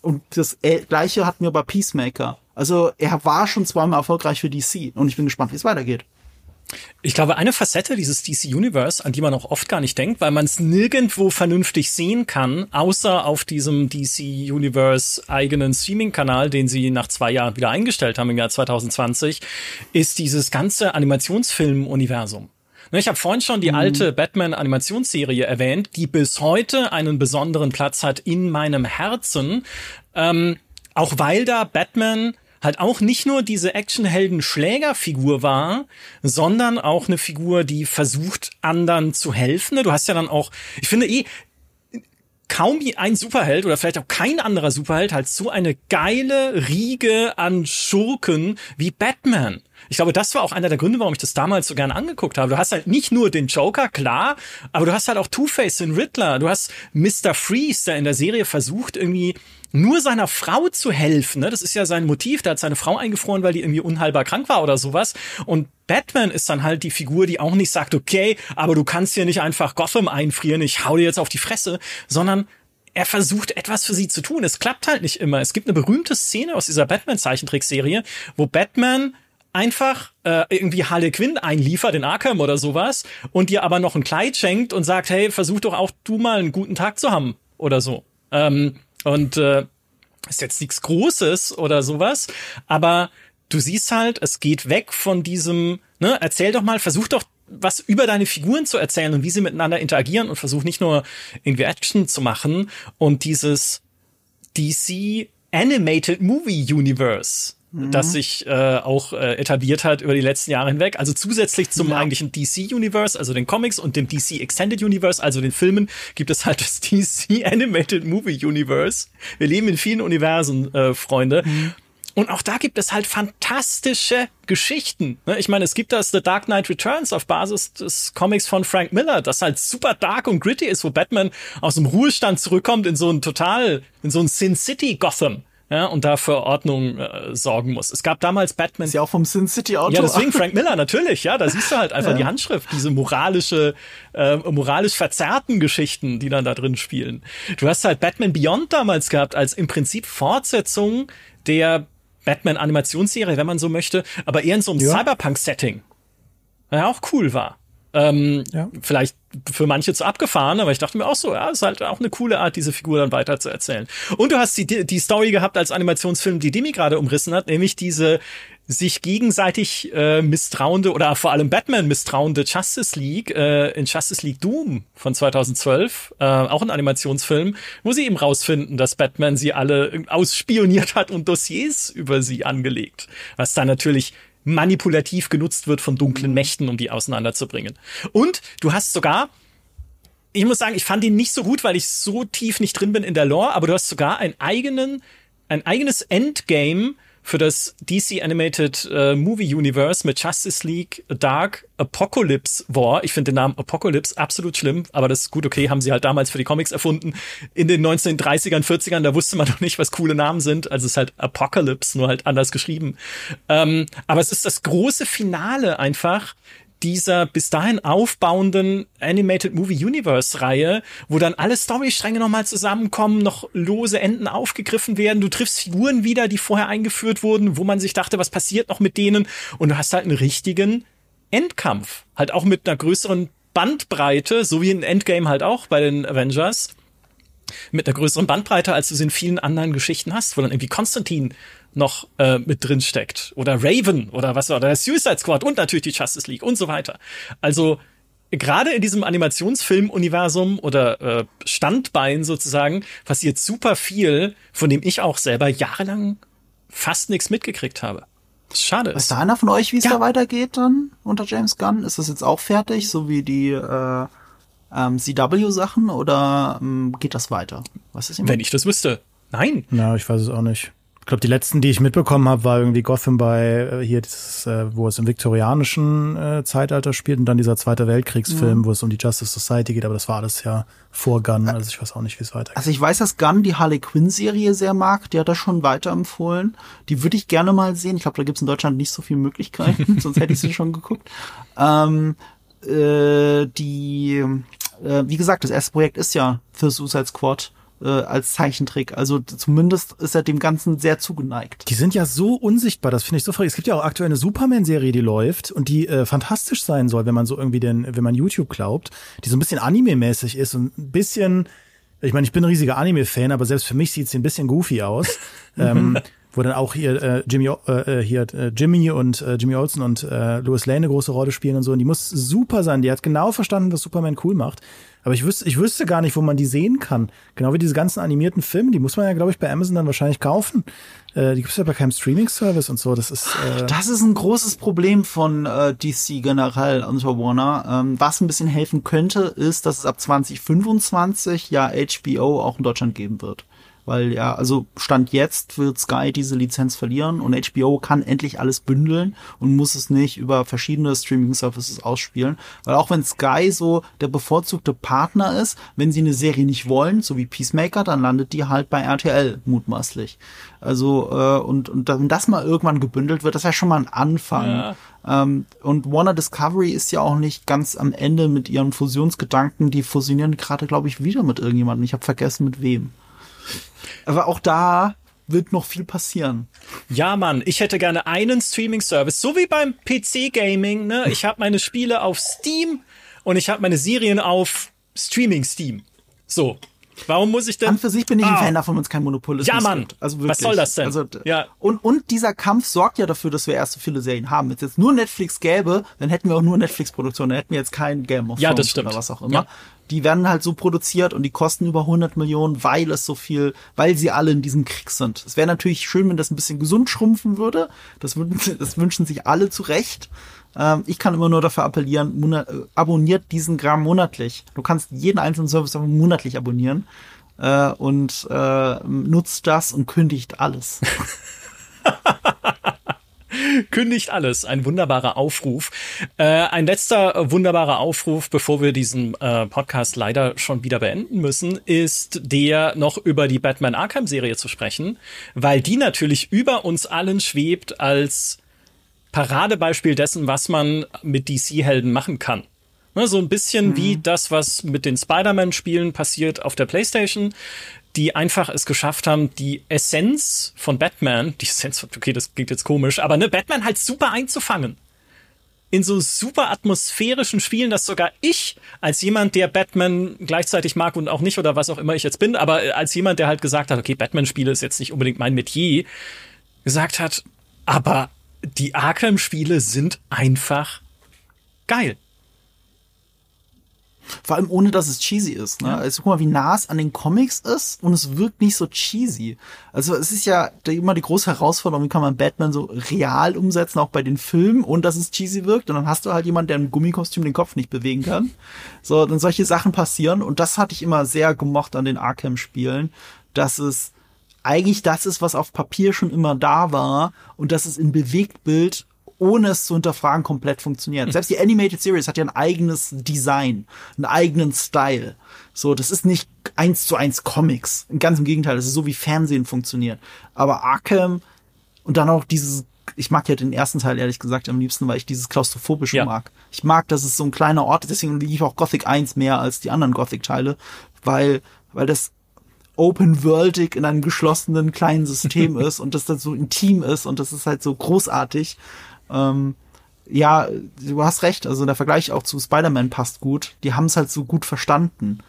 und das äh, gleiche hatten wir bei Peacemaker. Also er war schon zweimal erfolgreich für DC und ich bin gespannt, wie es weitergeht. Ich glaube, eine Facette dieses DC Universe, an die man auch oft gar nicht denkt, weil man es nirgendwo vernünftig sehen kann, außer auf diesem DC Universe eigenen Streaming-Kanal, den sie nach zwei Jahren wieder eingestellt haben im Jahr 2020, ist dieses ganze Animationsfilm-Universum. Ne, Ich habe vorhin schon die alte Batman-Animationsserie erwähnt, die bis heute einen besonderen Platz hat in meinem Herzen. Ähm, auch weil da Batman halt auch nicht nur diese Actionhelden-Schlägerfigur war, sondern auch eine Figur, die versucht, anderen zu helfen. Du hast ja dann auch, ich finde eh, kaum ein Superheld oder vielleicht auch kein anderer Superheld halt so eine geile Riege an Schurken wie Batman. Ich glaube, das war auch einer der Gründe, warum ich das damals so gerne angeguckt habe. Du hast halt nicht nur den Joker, klar, aber du hast halt auch Two-Face, den Riddler, du hast Mr. Freeze, der in der Serie versucht, irgendwie nur seiner Frau zu helfen. Ne? Das ist ja sein Motiv. Der hat seine Frau eingefroren, weil die irgendwie unheilbar krank war oder sowas. Und Batman ist dann halt die Figur, die auch nicht sagt, okay, aber du kannst hier nicht einfach Gotham einfrieren, ich hau dir jetzt auf die Fresse, sondern er versucht etwas für sie zu tun. Es klappt halt nicht immer. Es gibt eine berühmte Szene aus dieser Batman-Zeichentrickserie, wo Batman einfach äh, irgendwie Harley Quinn einliefert in Arkham oder sowas und dir aber noch ein Kleid schenkt und sagt, hey, versuch doch auch du mal einen guten Tag zu haben oder so. Ähm, und äh, ist jetzt nichts Großes oder sowas, aber du siehst halt, es geht weg von diesem, ne, erzähl doch mal, versuch doch was über deine Figuren zu erzählen und wie sie miteinander interagieren und versuch nicht nur irgendwie Action zu machen und dieses DC Animated Movie Universe, mhm. das sich äh, auch äh, etabliert hat über die letzten Jahre hinweg. Also zusätzlich zum ja. eigentlichen DC Universe, also den Comics und dem DC Extended Universe, also den Filmen, gibt es halt das DC Animated Movie Universe. Wir leben in vielen Universen, äh, Freunde. Mhm. Und auch da gibt es halt fantastische Geschichten. Ne? Ich meine, es gibt das The Dark Knight Returns auf Basis des Comics von Frank Miller, das halt super dark und gritty ist, wo Batman aus dem Ruhestand zurückkommt in so ein total, in so ein Sin City Gotham. Ja, und da für Ordnung äh, sorgen muss. Es gab damals Batman. Ist ja auch vom Sin City Auto. Ja, deswegen Frank Miller, natürlich. Ja, da siehst du halt einfach ja. die Handschrift, diese moralische, äh, moralisch verzerrten Geschichten, die dann da drin spielen. Du hast halt Batman Beyond damals gehabt als im Prinzip Fortsetzung der Batman-Animationsserie, wenn man so möchte, aber eher in so einem ja. Cyberpunk-Setting. Ja, auch cool war. Ähm, ja. Vielleicht für manche zu abgefahren, aber ich dachte mir auch so, ja, ist halt auch eine coole Art, diese Figur dann weiter zu erzählen. Und du hast die, die Story gehabt als Animationsfilm, die Demi gerade umrissen hat, nämlich diese sich gegenseitig äh, misstrauende oder vor allem Batman misstrauende Justice League äh, in Justice League Doom von 2012, äh, auch ein Animationsfilm, wo sie eben rausfinden, dass Batman sie alle ausspioniert hat und Dossiers über sie angelegt. Was dann natürlich manipulativ genutzt wird von dunklen mhm. Mächten, um die auseinanderzubringen. Und du hast sogar ich muss sagen, ich fand ihn nicht so gut, weil ich so tief nicht drin bin in der Lore, aber du hast sogar einen eigenen, ein eigenes Endgame für das DC Animated äh, Movie Universe mit Justice League Dark Apocalypse War. Ich finde den Namen Apocalypse absolut schlimm, aber das ist gut, okay, haben sie halt damals für die Comics erfunden. In den 1930ern, 40ern, da wusste man noch nicht, was coole Namen sind. Also es ist halt Apocalypse, nur halt anders geschrieben. Ähm, aber es ist das große Finale einfach dieser bis dahin aufbauenden Animated Movie Universe Reihe, wo dann alle Storystränge nochmal zusammenkommen, noch lose Enden aufgegriffen werden. Du triffst Figuren wieder, die vorher eingeführt wurden, wo man sich dachte, was passiert noch mit denen? Und du hast halt einen richtigen Endkampf. Halt auch mit einer größeren Bandbreite, so wie in Endgame halt auch bei den Avengers. Mit einer größeren Bandbreite, als du es in vielen anderen Geschichten hast, wo dann irgendwie Konstantin noch äh, mit drin steckt. Oder Raven oder was oder der Suicide Squad und natürlich die Justice League und so weiter. Also gerade in diesem Animationsfilm-Universum oder äh, Standbein sozusagen passiert super viel, von dem ich auch selber jahrelang fast nichts mitgekriegt habe. Schade ist. Weiß da einer von euch, wie es ja. da weitergeht dann unter James Gunn? Ist das jetzt auch fertig, so wie die äh, ähm, CW-Sachen oder ähm, geht das weiter? Was ist Wenn ich das wüsste. Nein. Na, ich weiß es auch nicht. Ich glaube, die letzten, die ich mitbekommen habe, war irgendwie Gotham bei äh, hier, dieses, äh, wo es im viktorianischen äh, Zeitalter spielt und dann dieser Zweite Weltkriegsfilm, mhm. wo es um die Justice Society geht, aber das war alles ja vor Gunn, also ich weiß auch nicht, wie es weitergeht. Also ich weiß, dass Gunn die Harley Quinn-Serie sehr mag, die hat das schon weiterempfohlen. Die würde ich gerne mal sehen. Ich glaube, da gibt es in Deutschland nicht so viele Möglichkeiten, sonst hätte ich sie schon geguckt. Ähm, äh, die, äh, wie gesagt, das erste Projekt ist ja für Suicide Squad äh, als Zeichentrick. Also zumindest ist er dem Ganzen sehr zugeneigt. Die sind ja so unsichtbar, das finde ich so verrückt. Es gibt ja auch aktuell eine Superman-Serie, die läuft und die äh, fantastisch sein soll, wenn man so irgendwie den, wenn man YouTube glaubt, die so ein bisschen Anime-mäßig ist und ein bisschen, ich meine, ich bin ein riesiger Anime-Fan, aber selbst für mich sieht sie ein bisschen goofy aus. ähm, wo dann auch hier äh, Jimmy äh, hier äh, Jimmy und äh, Jimmy Olsen und äh, Louis Lane eine große Rolle spielen und so und die muss super sein. Die hat genau verstanden, was Superman cool macht aber ich wüsste, ich wüsste gar nicht, wo man die sehen kann. Genau wie diese ganzen animierten Filme, die muss man ja, glaube ich, bei Amazon dann wahrscheinlich kaufen. Äh, die gibt's ja bei keinem Streaming-Service und so. Das ist äh das ist ein großes Problem von äh, DC generell unter Warner. Ähm, was ein bisschen helfen könnte, ist, dass es ab 2025 ja HBO auch in Deutschland geben wird. Weil ja, also Stand jetzt wird Sky diese Lizenz verlieren und HBO kann endlich alles bündeln und muss es nicht über verschiedene Streaming-Services ausspielen. Weil auch wenn Sky so der bevorzugte Partner ist, wenn sie eine Serie nicht wollen, so wie Peacemaker, dann landet die halt bei RTL mutmaßlich. Also, äh, und, und wenn das mal irgendwann gebündelt wird, das wäre schon mal ein Anfang. Ja. Ähm, und Warner Discovery ist ja auch nicht ganz am Ende mit ihren Fusionsgedanken. Die fusionieren gerade, glaube ich, wieder mit irgendjemandem. Ich habe vergessen, mit wem. Aber auch da wird noch viel passieren. Ja, Mann, ich hätte gerne einen Streaming-Service, so wie beim PC-Gaming. Ne? Ich habe meine Spiele auf Steam und ich habe meine Serien auf Streaming Steam. So, Warum muss ich denn? An für sich bin ich ah. ein Fan davon, wenn es kein Monopolismus Ja, Mann. Gibt. Also wirklich. Was soll das denn? Also, ja. Und, und dieser Kampf sorgt ja dafür, dass wir erst so viele Serien haben. Wenn es jetzt nur Netflix gäbe, dann hätten wir auch nur Netflix-Produktionen. Dann hätten wir jetzt kein Game of Thrones ja, das stimmt. oder was auch immer. Ja. Die werden halt so produziert und die kosten über 100 Millionen, weil es so viel, weil sie alle in diesem Krieg sind. Es wäre natürlich schön, wenn das ein bisschen gesund schrumpfen würde. Das, das wünschen sich alle zu Recht. Ähm, ich kann immer nur dafür appellieren, äh, abonniert diesen Gramm monatlich. Du kannst jeden einzelnen Service aber monatlich abonnieren äh, und äh, nutzt das und kündigt alles. kündigt alles. Ein wunderbarer Aufruf. Äh, ein letzter wunderbarer Aufruf, bevor wir diesen äh, Podcast leider schon wieder beenden müssen, ist der noch über die Batman Arkham Serie zu sprechen, weil die natürlich über uns allen schwebt als Paradebeispiel dessen, was man mit DC-Helden machen kann. Ne, so ein bisschen mhm. wie das, was mit den Spider-Man-Spielen passiert auf der PlayStation, die einfach es geschafft haben, die Essenz von Batman, die Essenz, okay, das klingt jetzt komisch, aber ne, Batman halt super einzufangen. In so super atmosphärischen Spielen, dass sogar ich als jemand, der Batman gleichzeitig mag und auch nicht oder was auch immer ich jetzt bin, aber als jemand, der halt gesagt hat, okay, Batman-Spiele ist jetzt nicht unbedingt mein Metier, gesagt hat, aber die Arkham-Spiele sind einfach geil. Vor allem ohne, dass es cheesy ist. Ne? Ja. Also guck mal, wie nah es an den Comics ist und es wirkt nicht so cheesy. Also es ist ja immer die große Herausforderung, wie kann man Batman so real umsetzen, auch bei den Filmen, ohne dass es cheesy wirkt. Und dann hast du halt jemanden, der im Gummikostüm den Kopf nicht bewegen kann. So, dann solche Sachen passieren. Und das hatte ich immer sehr gemocht an den Arkham-Spielen, dass es eigentlich das ist, was auf Papier schon immer da war und dass es in Bewegtbild ohne es zu hinterfragen komplett funktioniert. Selbst die Animated Series hat ja ein eigenes Design, einen eigenen Style. So, das ist nicht eins zu eins Comics. Ganz im Gegenteil, das ist so wie Fernsehen funktioniert. Aber Arkham und dann auch dieses ich mag ja den ersten Teil ehrlich gesagt am liebsten, weil ich dieses klaustrophobische ja. mag. Ich mag, dass es so ein kleiner Ort ist, deswegen liebe ich auch Gothic 1 mehr als die anderen Gothic Teile, weil weil das open-worldig in einem geschlossenen kleinen System ist und das dann so intim ist und das ist halt so großartig. Ähm, ja, du hast recht, also der Vergleich auch zu Spider-Man passt gut. Die haben es halt so gut verstanden.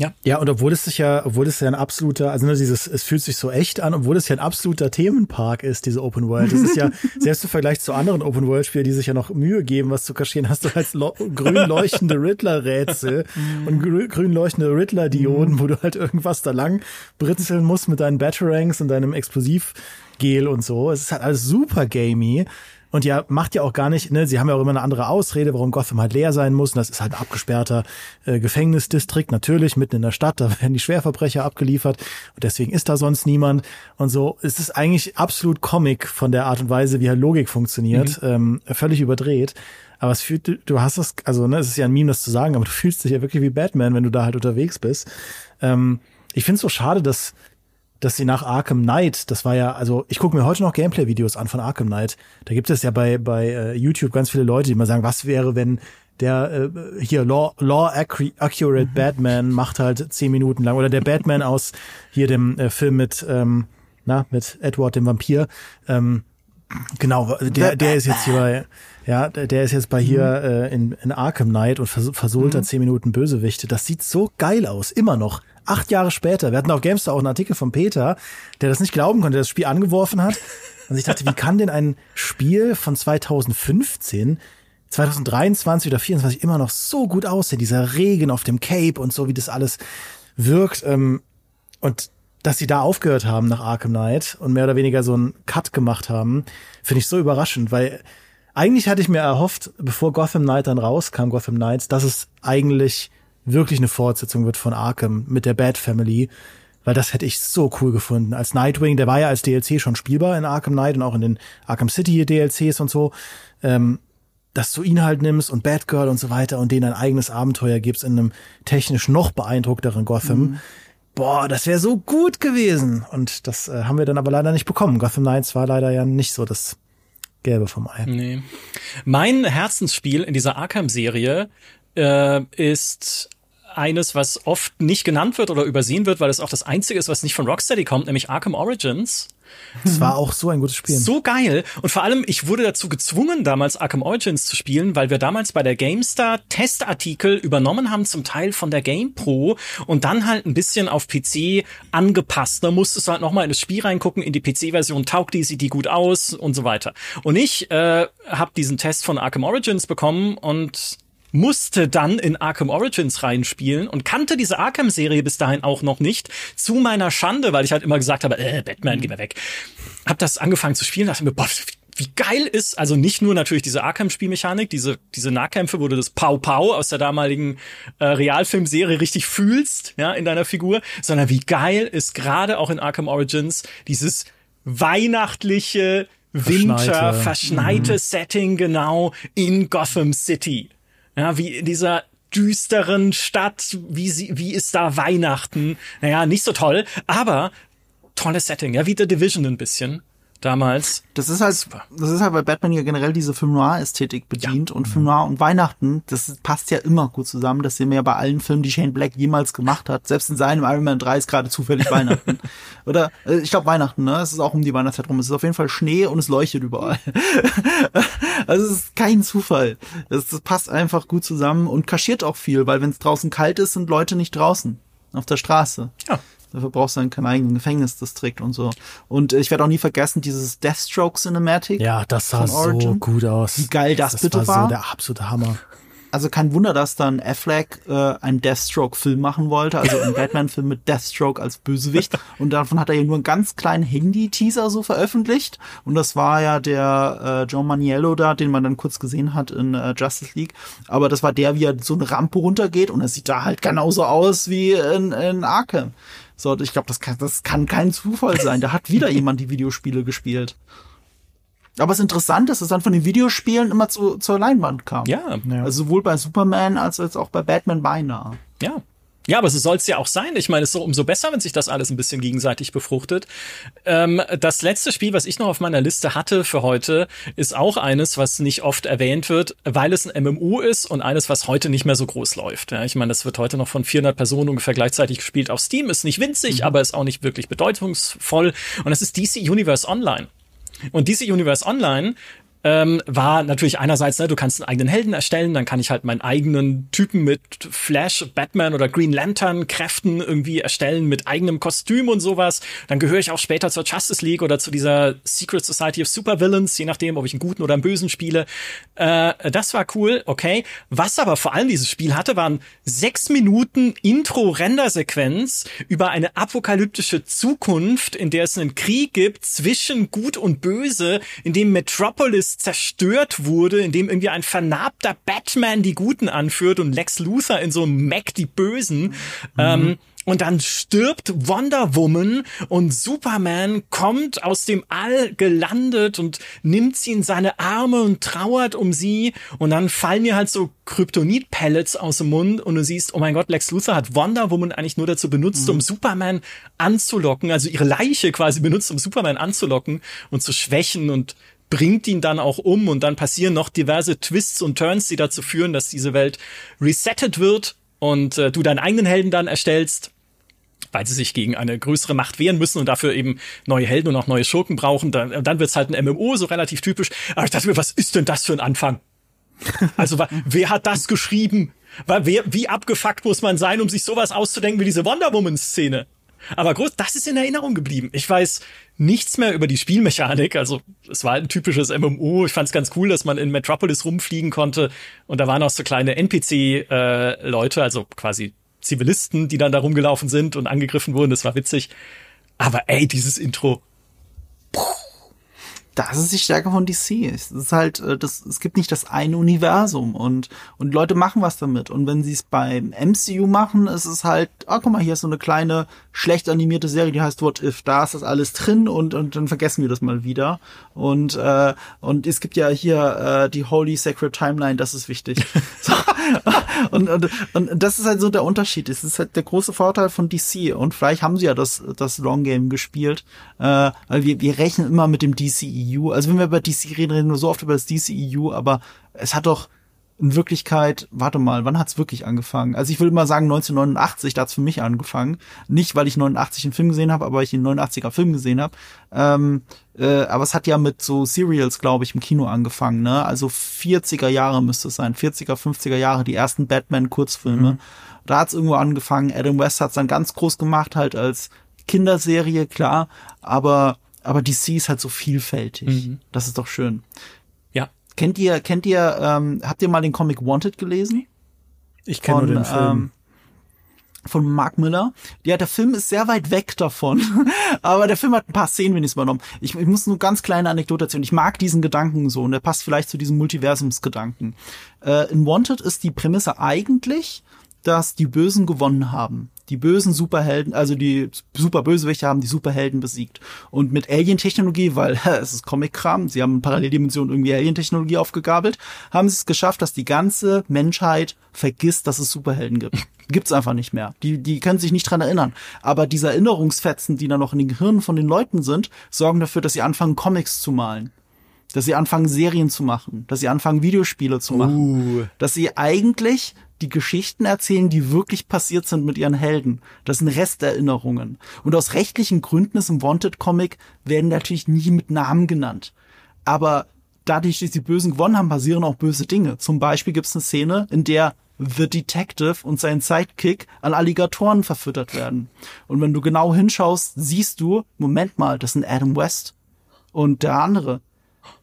Ja. Ja, und obwohl es sich ja, obwohl es ja ein absoluter, also nur dieses, es fühlt sich so echt an, obwohl es ja ein absoluter Themenpark ist, diese Open World. Das ist ja, selbst im Vergleich zu anderen Open World Spielen, die sich ja noch Mühe geben, was zu kaschieren, hast du halt grün leuchtende Riddler-Rätsel mhm. und grü grün leuchtende Riddler-Dioden, wo du halt irgendwas da lang britzeln musst mit deinen Batarangs und deinem Explosivgel und so. Es ist halt alles super gamey. Und ja, macht ja auch gar nicht, ne, sie haben ja auch immer eine andere Ausrede, warum Gotham halt leer sein muss. Und das ist halt ein abgesperrter äh, Gefängnisdistrikt, natürlich, mitten in der Stadt, da werden die Schwerverbrecher abgeliefert und deswegen ist da sonst niemand. Und so, es ist eigentlich absolut Comic von der Art und Weise, wie halt Logik funktioniert, mhm. ähm, völlig überdreht. Aber es fühlt, du hast das, also ne, es ist ja ein Meme, das zu sagen, aber du fühlst dich ja wirklich wie Batman, wenn du da halt unterwegs bist. Ähm, ich finde es so schade, dass dass sie nach Arkham Knight, das war ja, also ich gucke mir heute noch Gameplay-Videos an von Arkham Knight. Da gibt es ja bei, bei äh, YouTube ganz viele Leute, die mal sagen, was wäre, wenn der äh, hier Law, Law Accurate mhm. Batman macht halt zehn Minuten lang. Oder der Batman aus hier dem äh, Film mit, ähm, na, mit Edward dem Vampir. Ähm, genau, der, der ist jetzt hier bei, ja, der ist jetzt bei hier mhm. äh, in, in Arkham Knight und vers versohlt mhm. zehn Minuten Bösewichte. Das sieht so geil aus, immer noch acht Jahre später, wir hatten auf Gamestar auch einen Artikel von Peter, der das nicht glauben konnte, der das Spiel angeworfen hat. Und ich dachte, wie kann denn ein Spiel von 2015 2023 oder 2024 immer noch so gut aussehen, dieser Regen auf dem Cape und so, wie das alles wirkt. Ähm, und dass sie da aufgehört haben nach Arkham Knight und mehr oder weniger so einen Cut gemacht haben, finde ich so überraschend, weil eigentlich hatte ich mir erhofft, bevor Gotham Knight dann rauskam, Gotham Knights, dass es eigentlich wirklich eine Fortsetzung wird von Arkham mit der Bad Family, weil das hätte ich so cool gefunden. Als Nightwing, der war ja als DLC schon spielbar in Arkham Knight und auch in den Arkham City DLCs und so. Ähm, dass du ihn halt nimmst und Batgirl und so weiter und denen ein eigenes Abenteuer gibst in einem technisch noch beeindruckteren Gotham. Mhm. Boah, das wäre so gut gewesen. Und das äh, haben wir dann aber leider nicht bekommen. Gotham Knights war leider ja nicht so das Gelbe vom Ei. Nee. Mein Herzensspiel in dieser Arkham-Serie äh, ist eines, was oft nicht genannt wird oder übersehen wird, weil es auch das einzige ist, was nicht von Rocksteady kommt, nämlich Arkham Origins. Das war auch so ein gutes Spiel. So geil. Und vor allem, ich wurde dazu gezwungen, damals Arkham Origins zu spielen, weil wir damals bei der GameStar Testartikel übernommen haben, zum Teil von der GamePro und dann halt ein bisschen auf PC angepasst. Da musstest du halt nochmal in das Spiel reingucken, in die PC-Version, taugt die, sieht die gut aus und so weiter. Und ich äh, habe diesen Test von Arkham Origins bekommen und musste dann in Arkham Origins reinspielen und kannte diese Arkham-Serie bis dahin auch noch nicht. Zu meiner Schande, weil ich halt immer gesagt habe, äh, Batman, geh mal weg. Hab das angefangen zu spielen, dachte mir, boah, wie geil ist, also nicht nur natürlich diese Arkham-Spielmechanik, diese, diese Nahkämpfe, wo du das Pau Pau aus der damaligen äh, Realfilmserie richtig fühlst, ja, in deiner Figur, sondern wie geil ist gerade auch in Arkham Origins dieses weihnachtliche, Winter, verschneite, verschneite mhm. Setting genau in Gotham City. Ja, wie in dieser düsteren Stadt, wie sie, wie ist da Weihnachten? Naja, nicht so toll, aber tolles Setting, ja, wie The Division ein bisschen damals. Das ist halt, Super. das ist halt bei Batman ja generell diese Film Noir Ästhetik bedient ja. und Film Noir und Weihnachten, das passt ja immer gut zusammen. Das sehen wir ja bei allen Filmen, die Shane Black jemals gemacht hat. Selbst in seinem Iron Man 3 ist gerade zufällig Weihnachten. Oder, äh, ich glaube Weihnachten, ne? Es ist auch um die Weihnachtszeit rum. Es ist auf jeden Fall Schnee und es leuchtet überall. also es ist kein Zufall. Das, das passt einfach gut zusammen und kaschiert auch viel, weil wenn es draußen kalt ist, sind Leute nicht draußen auf der Straße. Ja. Dafür brauchst du dann keinen eigenen Gefängnisdistrikt und so. Und ich werde auch nie vergessen, dieses Deathstroke Cinematic. Ja, das sah so gut aus. Wie geil das, das bitte war. Das war so der absolute Hammer. Also kein Wunder, dass dann Affleck äh, einen Deathstroke-Film machen wollte, also einen Batman-Film mit Deathstroke als Bösewicht. Und davon hat er ja nur einen ganz kleinen Handy-Teaser so veröffentlicht. Und das war ja der äh, John Maniello da, den man dann kurz gesehen hat in äh, Justice League. Aber das war der, wie er so eine Rampe runtergeht und er sieht da halt genauso aus wie in, in Arkham. So, ich glaube, das kann, das kann kein Zufall sein. Da hat wieder jemand die Videospiele gespielt. Aber es ist interessant, dass es dann von den Videospielen immer zu, zur Leinwand kam. Ja. ja. Also sowohl bei Superman als, als auch bei Batman beinahe. Ja. Ja, aber so soll es ja auch sein. Ich meine, es ist so umso besser, wenn sich das alles ein bisschen gegenseitig befruchtet. Ähm, das letzte Spiel, was ich noch auf meiner Liste hatte für heute, ist auch eines, was nicht oft erwähnt wird, weil es ein MMO ist und eines, was heute nicht mehr so groß läuft. Ja, ich meine, das wird heute noch von 400 Personen ungefähr gleichzeitig gespielt auf Steam. Ist nicht winzig, mhm. aber ist auch nicht wirklich bedeutungsvoll. Und das ist DC Universe Online. Und DC Universe Online ähm, war natürlich einerseits, ne, du kannst einen eigenen Helden erstellen, dann kann ich halt meinen eigenen Typen mit Flash, Batman oder Green Lantern Kräften irgendwie erstellen mit eigenem Kostüm und sowas. Dann gehöre ich auch später zur Justice League oder zu dieser Secret Society of Supervillains, je nachdem, ob ich einen guten oder einen bösen spiele. Äh, das war cool, okay. Was aber vor allem dieses Spiel hatte, waren sechs Minuten Intro-Render-Sequenz über eine apokalyptische Zukunft, in der es einen Krieg gibt zwischen Gut und Böse, in dem Metropolis zerstört wurde, in dem irgendwie ein vernarbter Batman die Guten anführt und Lex Luthor in so einem Mac die Bösen. Mhm. Ähm, und dann stirbt Wonder Woman und Superman kommt aus dem All gelandet und nimmt sie in seine Arme und trauert um sie. Und dann fallen ihr halt so Kryptonit-Pellets aus dem Mund und du siehst, oh mein Gott, Lex Luthor hat Wonder Woman eigentlich nur dazu benutzt, mhm. um Superman anzulocken, also ihre Leiche quasi benutzt, um Superman anzulocken und zu schwächen und bringt ihn dann auch um und dann passieren noch diverse Twists und Turns, die dazu führen, dass diese Welt resettet wird und äh, du deinen eigenen Helden dann erstellst weil sie sich gegen eine größere Macht wehren müssen und dafür eben neue Helden und auch neue Schurken brauchen. Dann, dann wird's halt ein MMO, so relativ typisch. Aber ich dachte mir, was ist denn das für ein Anfang? Also, wer hat das geschrieben? Wer, wie abgefuckt muss man sein, um sich sowas auszudenken wie diese Wonder Woman-Szene? Aber groß, das ist in Erinnerung geblieben. Ich weiß nichts mehr über die Spielmechanik. Also es war ein typisches MMO. Ich fand es ganz cool, dass man in Metropolis rumfliegen konnte und da waren auch so kleine NPC-Leute, äh, also quasi Zivilisten, die dann da rumgelaufen sind und angegriffen wurden. Das war witzig. Aber ey, dieses Intro. Puh das ist die Stärke von DC. Es ist halt, äh, das, es gibt nicht das eine Universum und, und Leute machen was damit. Und wenn sie es beim MCU machen, ist es halt, ah, guck mal, hier ist so eine kleine schlecht animierte Serie, die heißt What If. Da ist das alles drin und, und dann vergessen wir das mal wieder. Und, äh, und es gibt ja hier äh, die Holy Sacred Timeline, das ist wichtig. so. und, und, und das ist halt so der Unterschied. Es ist halt der große Vorteil von DC. Und vielleicht haben sie ja das, das Long Game gespielt. Äh, weil wir, wir rechnen immer mit dem DCEU. Also wenn wir über DC reden, reden wir so oft über das DCEU, aber es hat doch in Wirklichkeit, warte mal, wann hat's wirklich angefangen? Also ich will immer sagen 1989, da hat's für mich angefangen. Nicht, weil ich 89 einen Film gesehen habe, aber weil ich den 89er Film gesehen habe. Ähm, äh, aber es hat ja mit so Serials, glaube ich, im Kino angefangen, ne? Also 40er Jahre müsste es sein, 40er, 50er Jahre, die ersten Batman-Kurzfilme. Mhm. Da hat's irgendwo angefangen. Adam West hat's dann ganz groß gemacht, halt als Kinderserie, klar, aber aber DC ist halt so vielfältig. Mhm. Das ist doch schön. Kennt ihr, kennt ihr, ähm, habt ihr mal den Comic Wanted gelesen? Ich kenne nur den Film. Ähm, von Mark Miller. Ja, der Film ist sehr weit weg davon. Aber der Film hat ein paar Szenen wenigstens übernommen. Ich, ich muss nur ganz kleine Anekdote erzählen. Ich mag diesen Gedanken so und der passt vielleicht zu diesem Multiversumsgedanken. Äh, in Wanted ist die Prämisse eigentlich, dass die Bösen gewonnen haben die bösen Superhelden, also die Superbösewichte haben die Superhelden besiegt. Und mit Alien-Technologie, weil es ist Comic-Kram, sie haben Paralleldimensionen irgendwie Alien-Technologie aufgegabelt, haben sie es geschafft, dass die ganze Menschheit vergisst, dass es Superhelden gibt. Gibt's einfach nicht mehr. Die, die können sich nicht dran erinnern. Aber diese Erinnerungsfetzen, die da noch in den Gehirnen von den Leuten sind, sorgen dafür, dass sie anfangen, Comics zu malen dass sie anfangen, Serien zu machen, dass sie anfangen, Videospiele zu machen, uh. dass sie eigentlich die Geschichten erzählen, die wirklich passiert sind mit ihren Helden. Das sind Resterinnerungen. Und aus rechtlichen Gründen ist im Wanted-Comic werden natürlich nie mit Namen genannt. Aber dadurch, dass die Bösen gewonnen haben, passieren auch böse Dinge. Zum Beispiel gibt es eine Szene, in der The Detective und sein Sidekick an Alligatoren verfüttert werden. Und wenn du genau hinschaust, siehst du, Moment mal, das sind Adam West und der andere.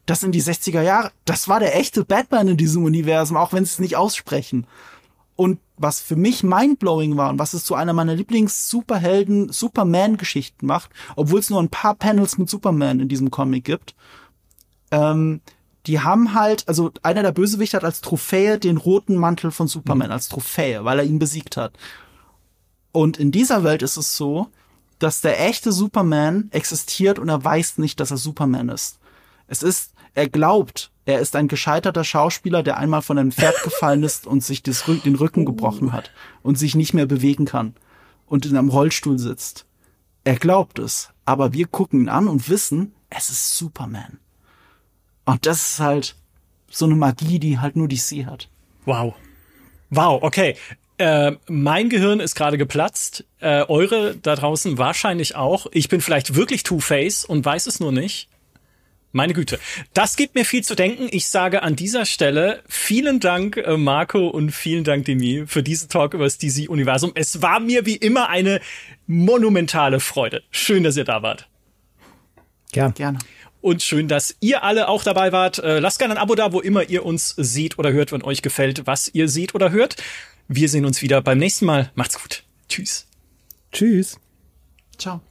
Das sind die 60er Jahre. Das war der echte Batman in diesem Universum, auch wenn sie es nicht aussprechen. Und was für mich mindblowing war und was es zu einer meiner Lieblings-Superhelden, Superman-Geschichten macht, obwohl es nur ein paar Panels mit Superman in diesem Comic gibt, ähm, die haben halt, also einer der Bösewichte hat als Trophäe den roten Mantel von Superman, mhm. als Trophäe, weil er ihn besiegt hat. Und in dieser Welt ist es so, dass der echte Superman existiert und er weiß nicht, dass er Superman ist. Es ist, er glaubt, er ist ein gescheiterter Schauspieler, der einmal von einem Pferd gefallen ist und sich das, den Rücken gebrochen hat und sich nicht mehr bewegen kann und in einem Rollstuhl sitzt. Er glaubt es, aber wir gucken ihn an und wissen, es ist Superman. Und das ist halt so eine Magie, die halt nur DC hat. Wow. Wow, okay. Äh, mein Gehirn ist gerade geplatzt. Äh, eure da draußen wahrscheinlich auch. Ich bin vielleicht wirklich Two-Face und weiß es nur nicht. Meine Güte. Das gibt mir viel zu denken. Ich sage an dieser Stelle vielen Dank, äh, Marco, und vielen Dank, Demi, für diesen Talk über das DC-Universum. Es war mir wie immer eine monumentale Freude. Schön, dass ihr da wart. Gern. Gerne. Und schön, dass ihr alle auch dabei wart. Äh, lasst gerne ein Abo da, wo immer ihr uns seht oder hört, wenn euch gefällt, was ihr seht oder hört. Wir sehen uns wieder beim nächsten Mal. Macht's gut. Tschüss. Tschüss. Ciao.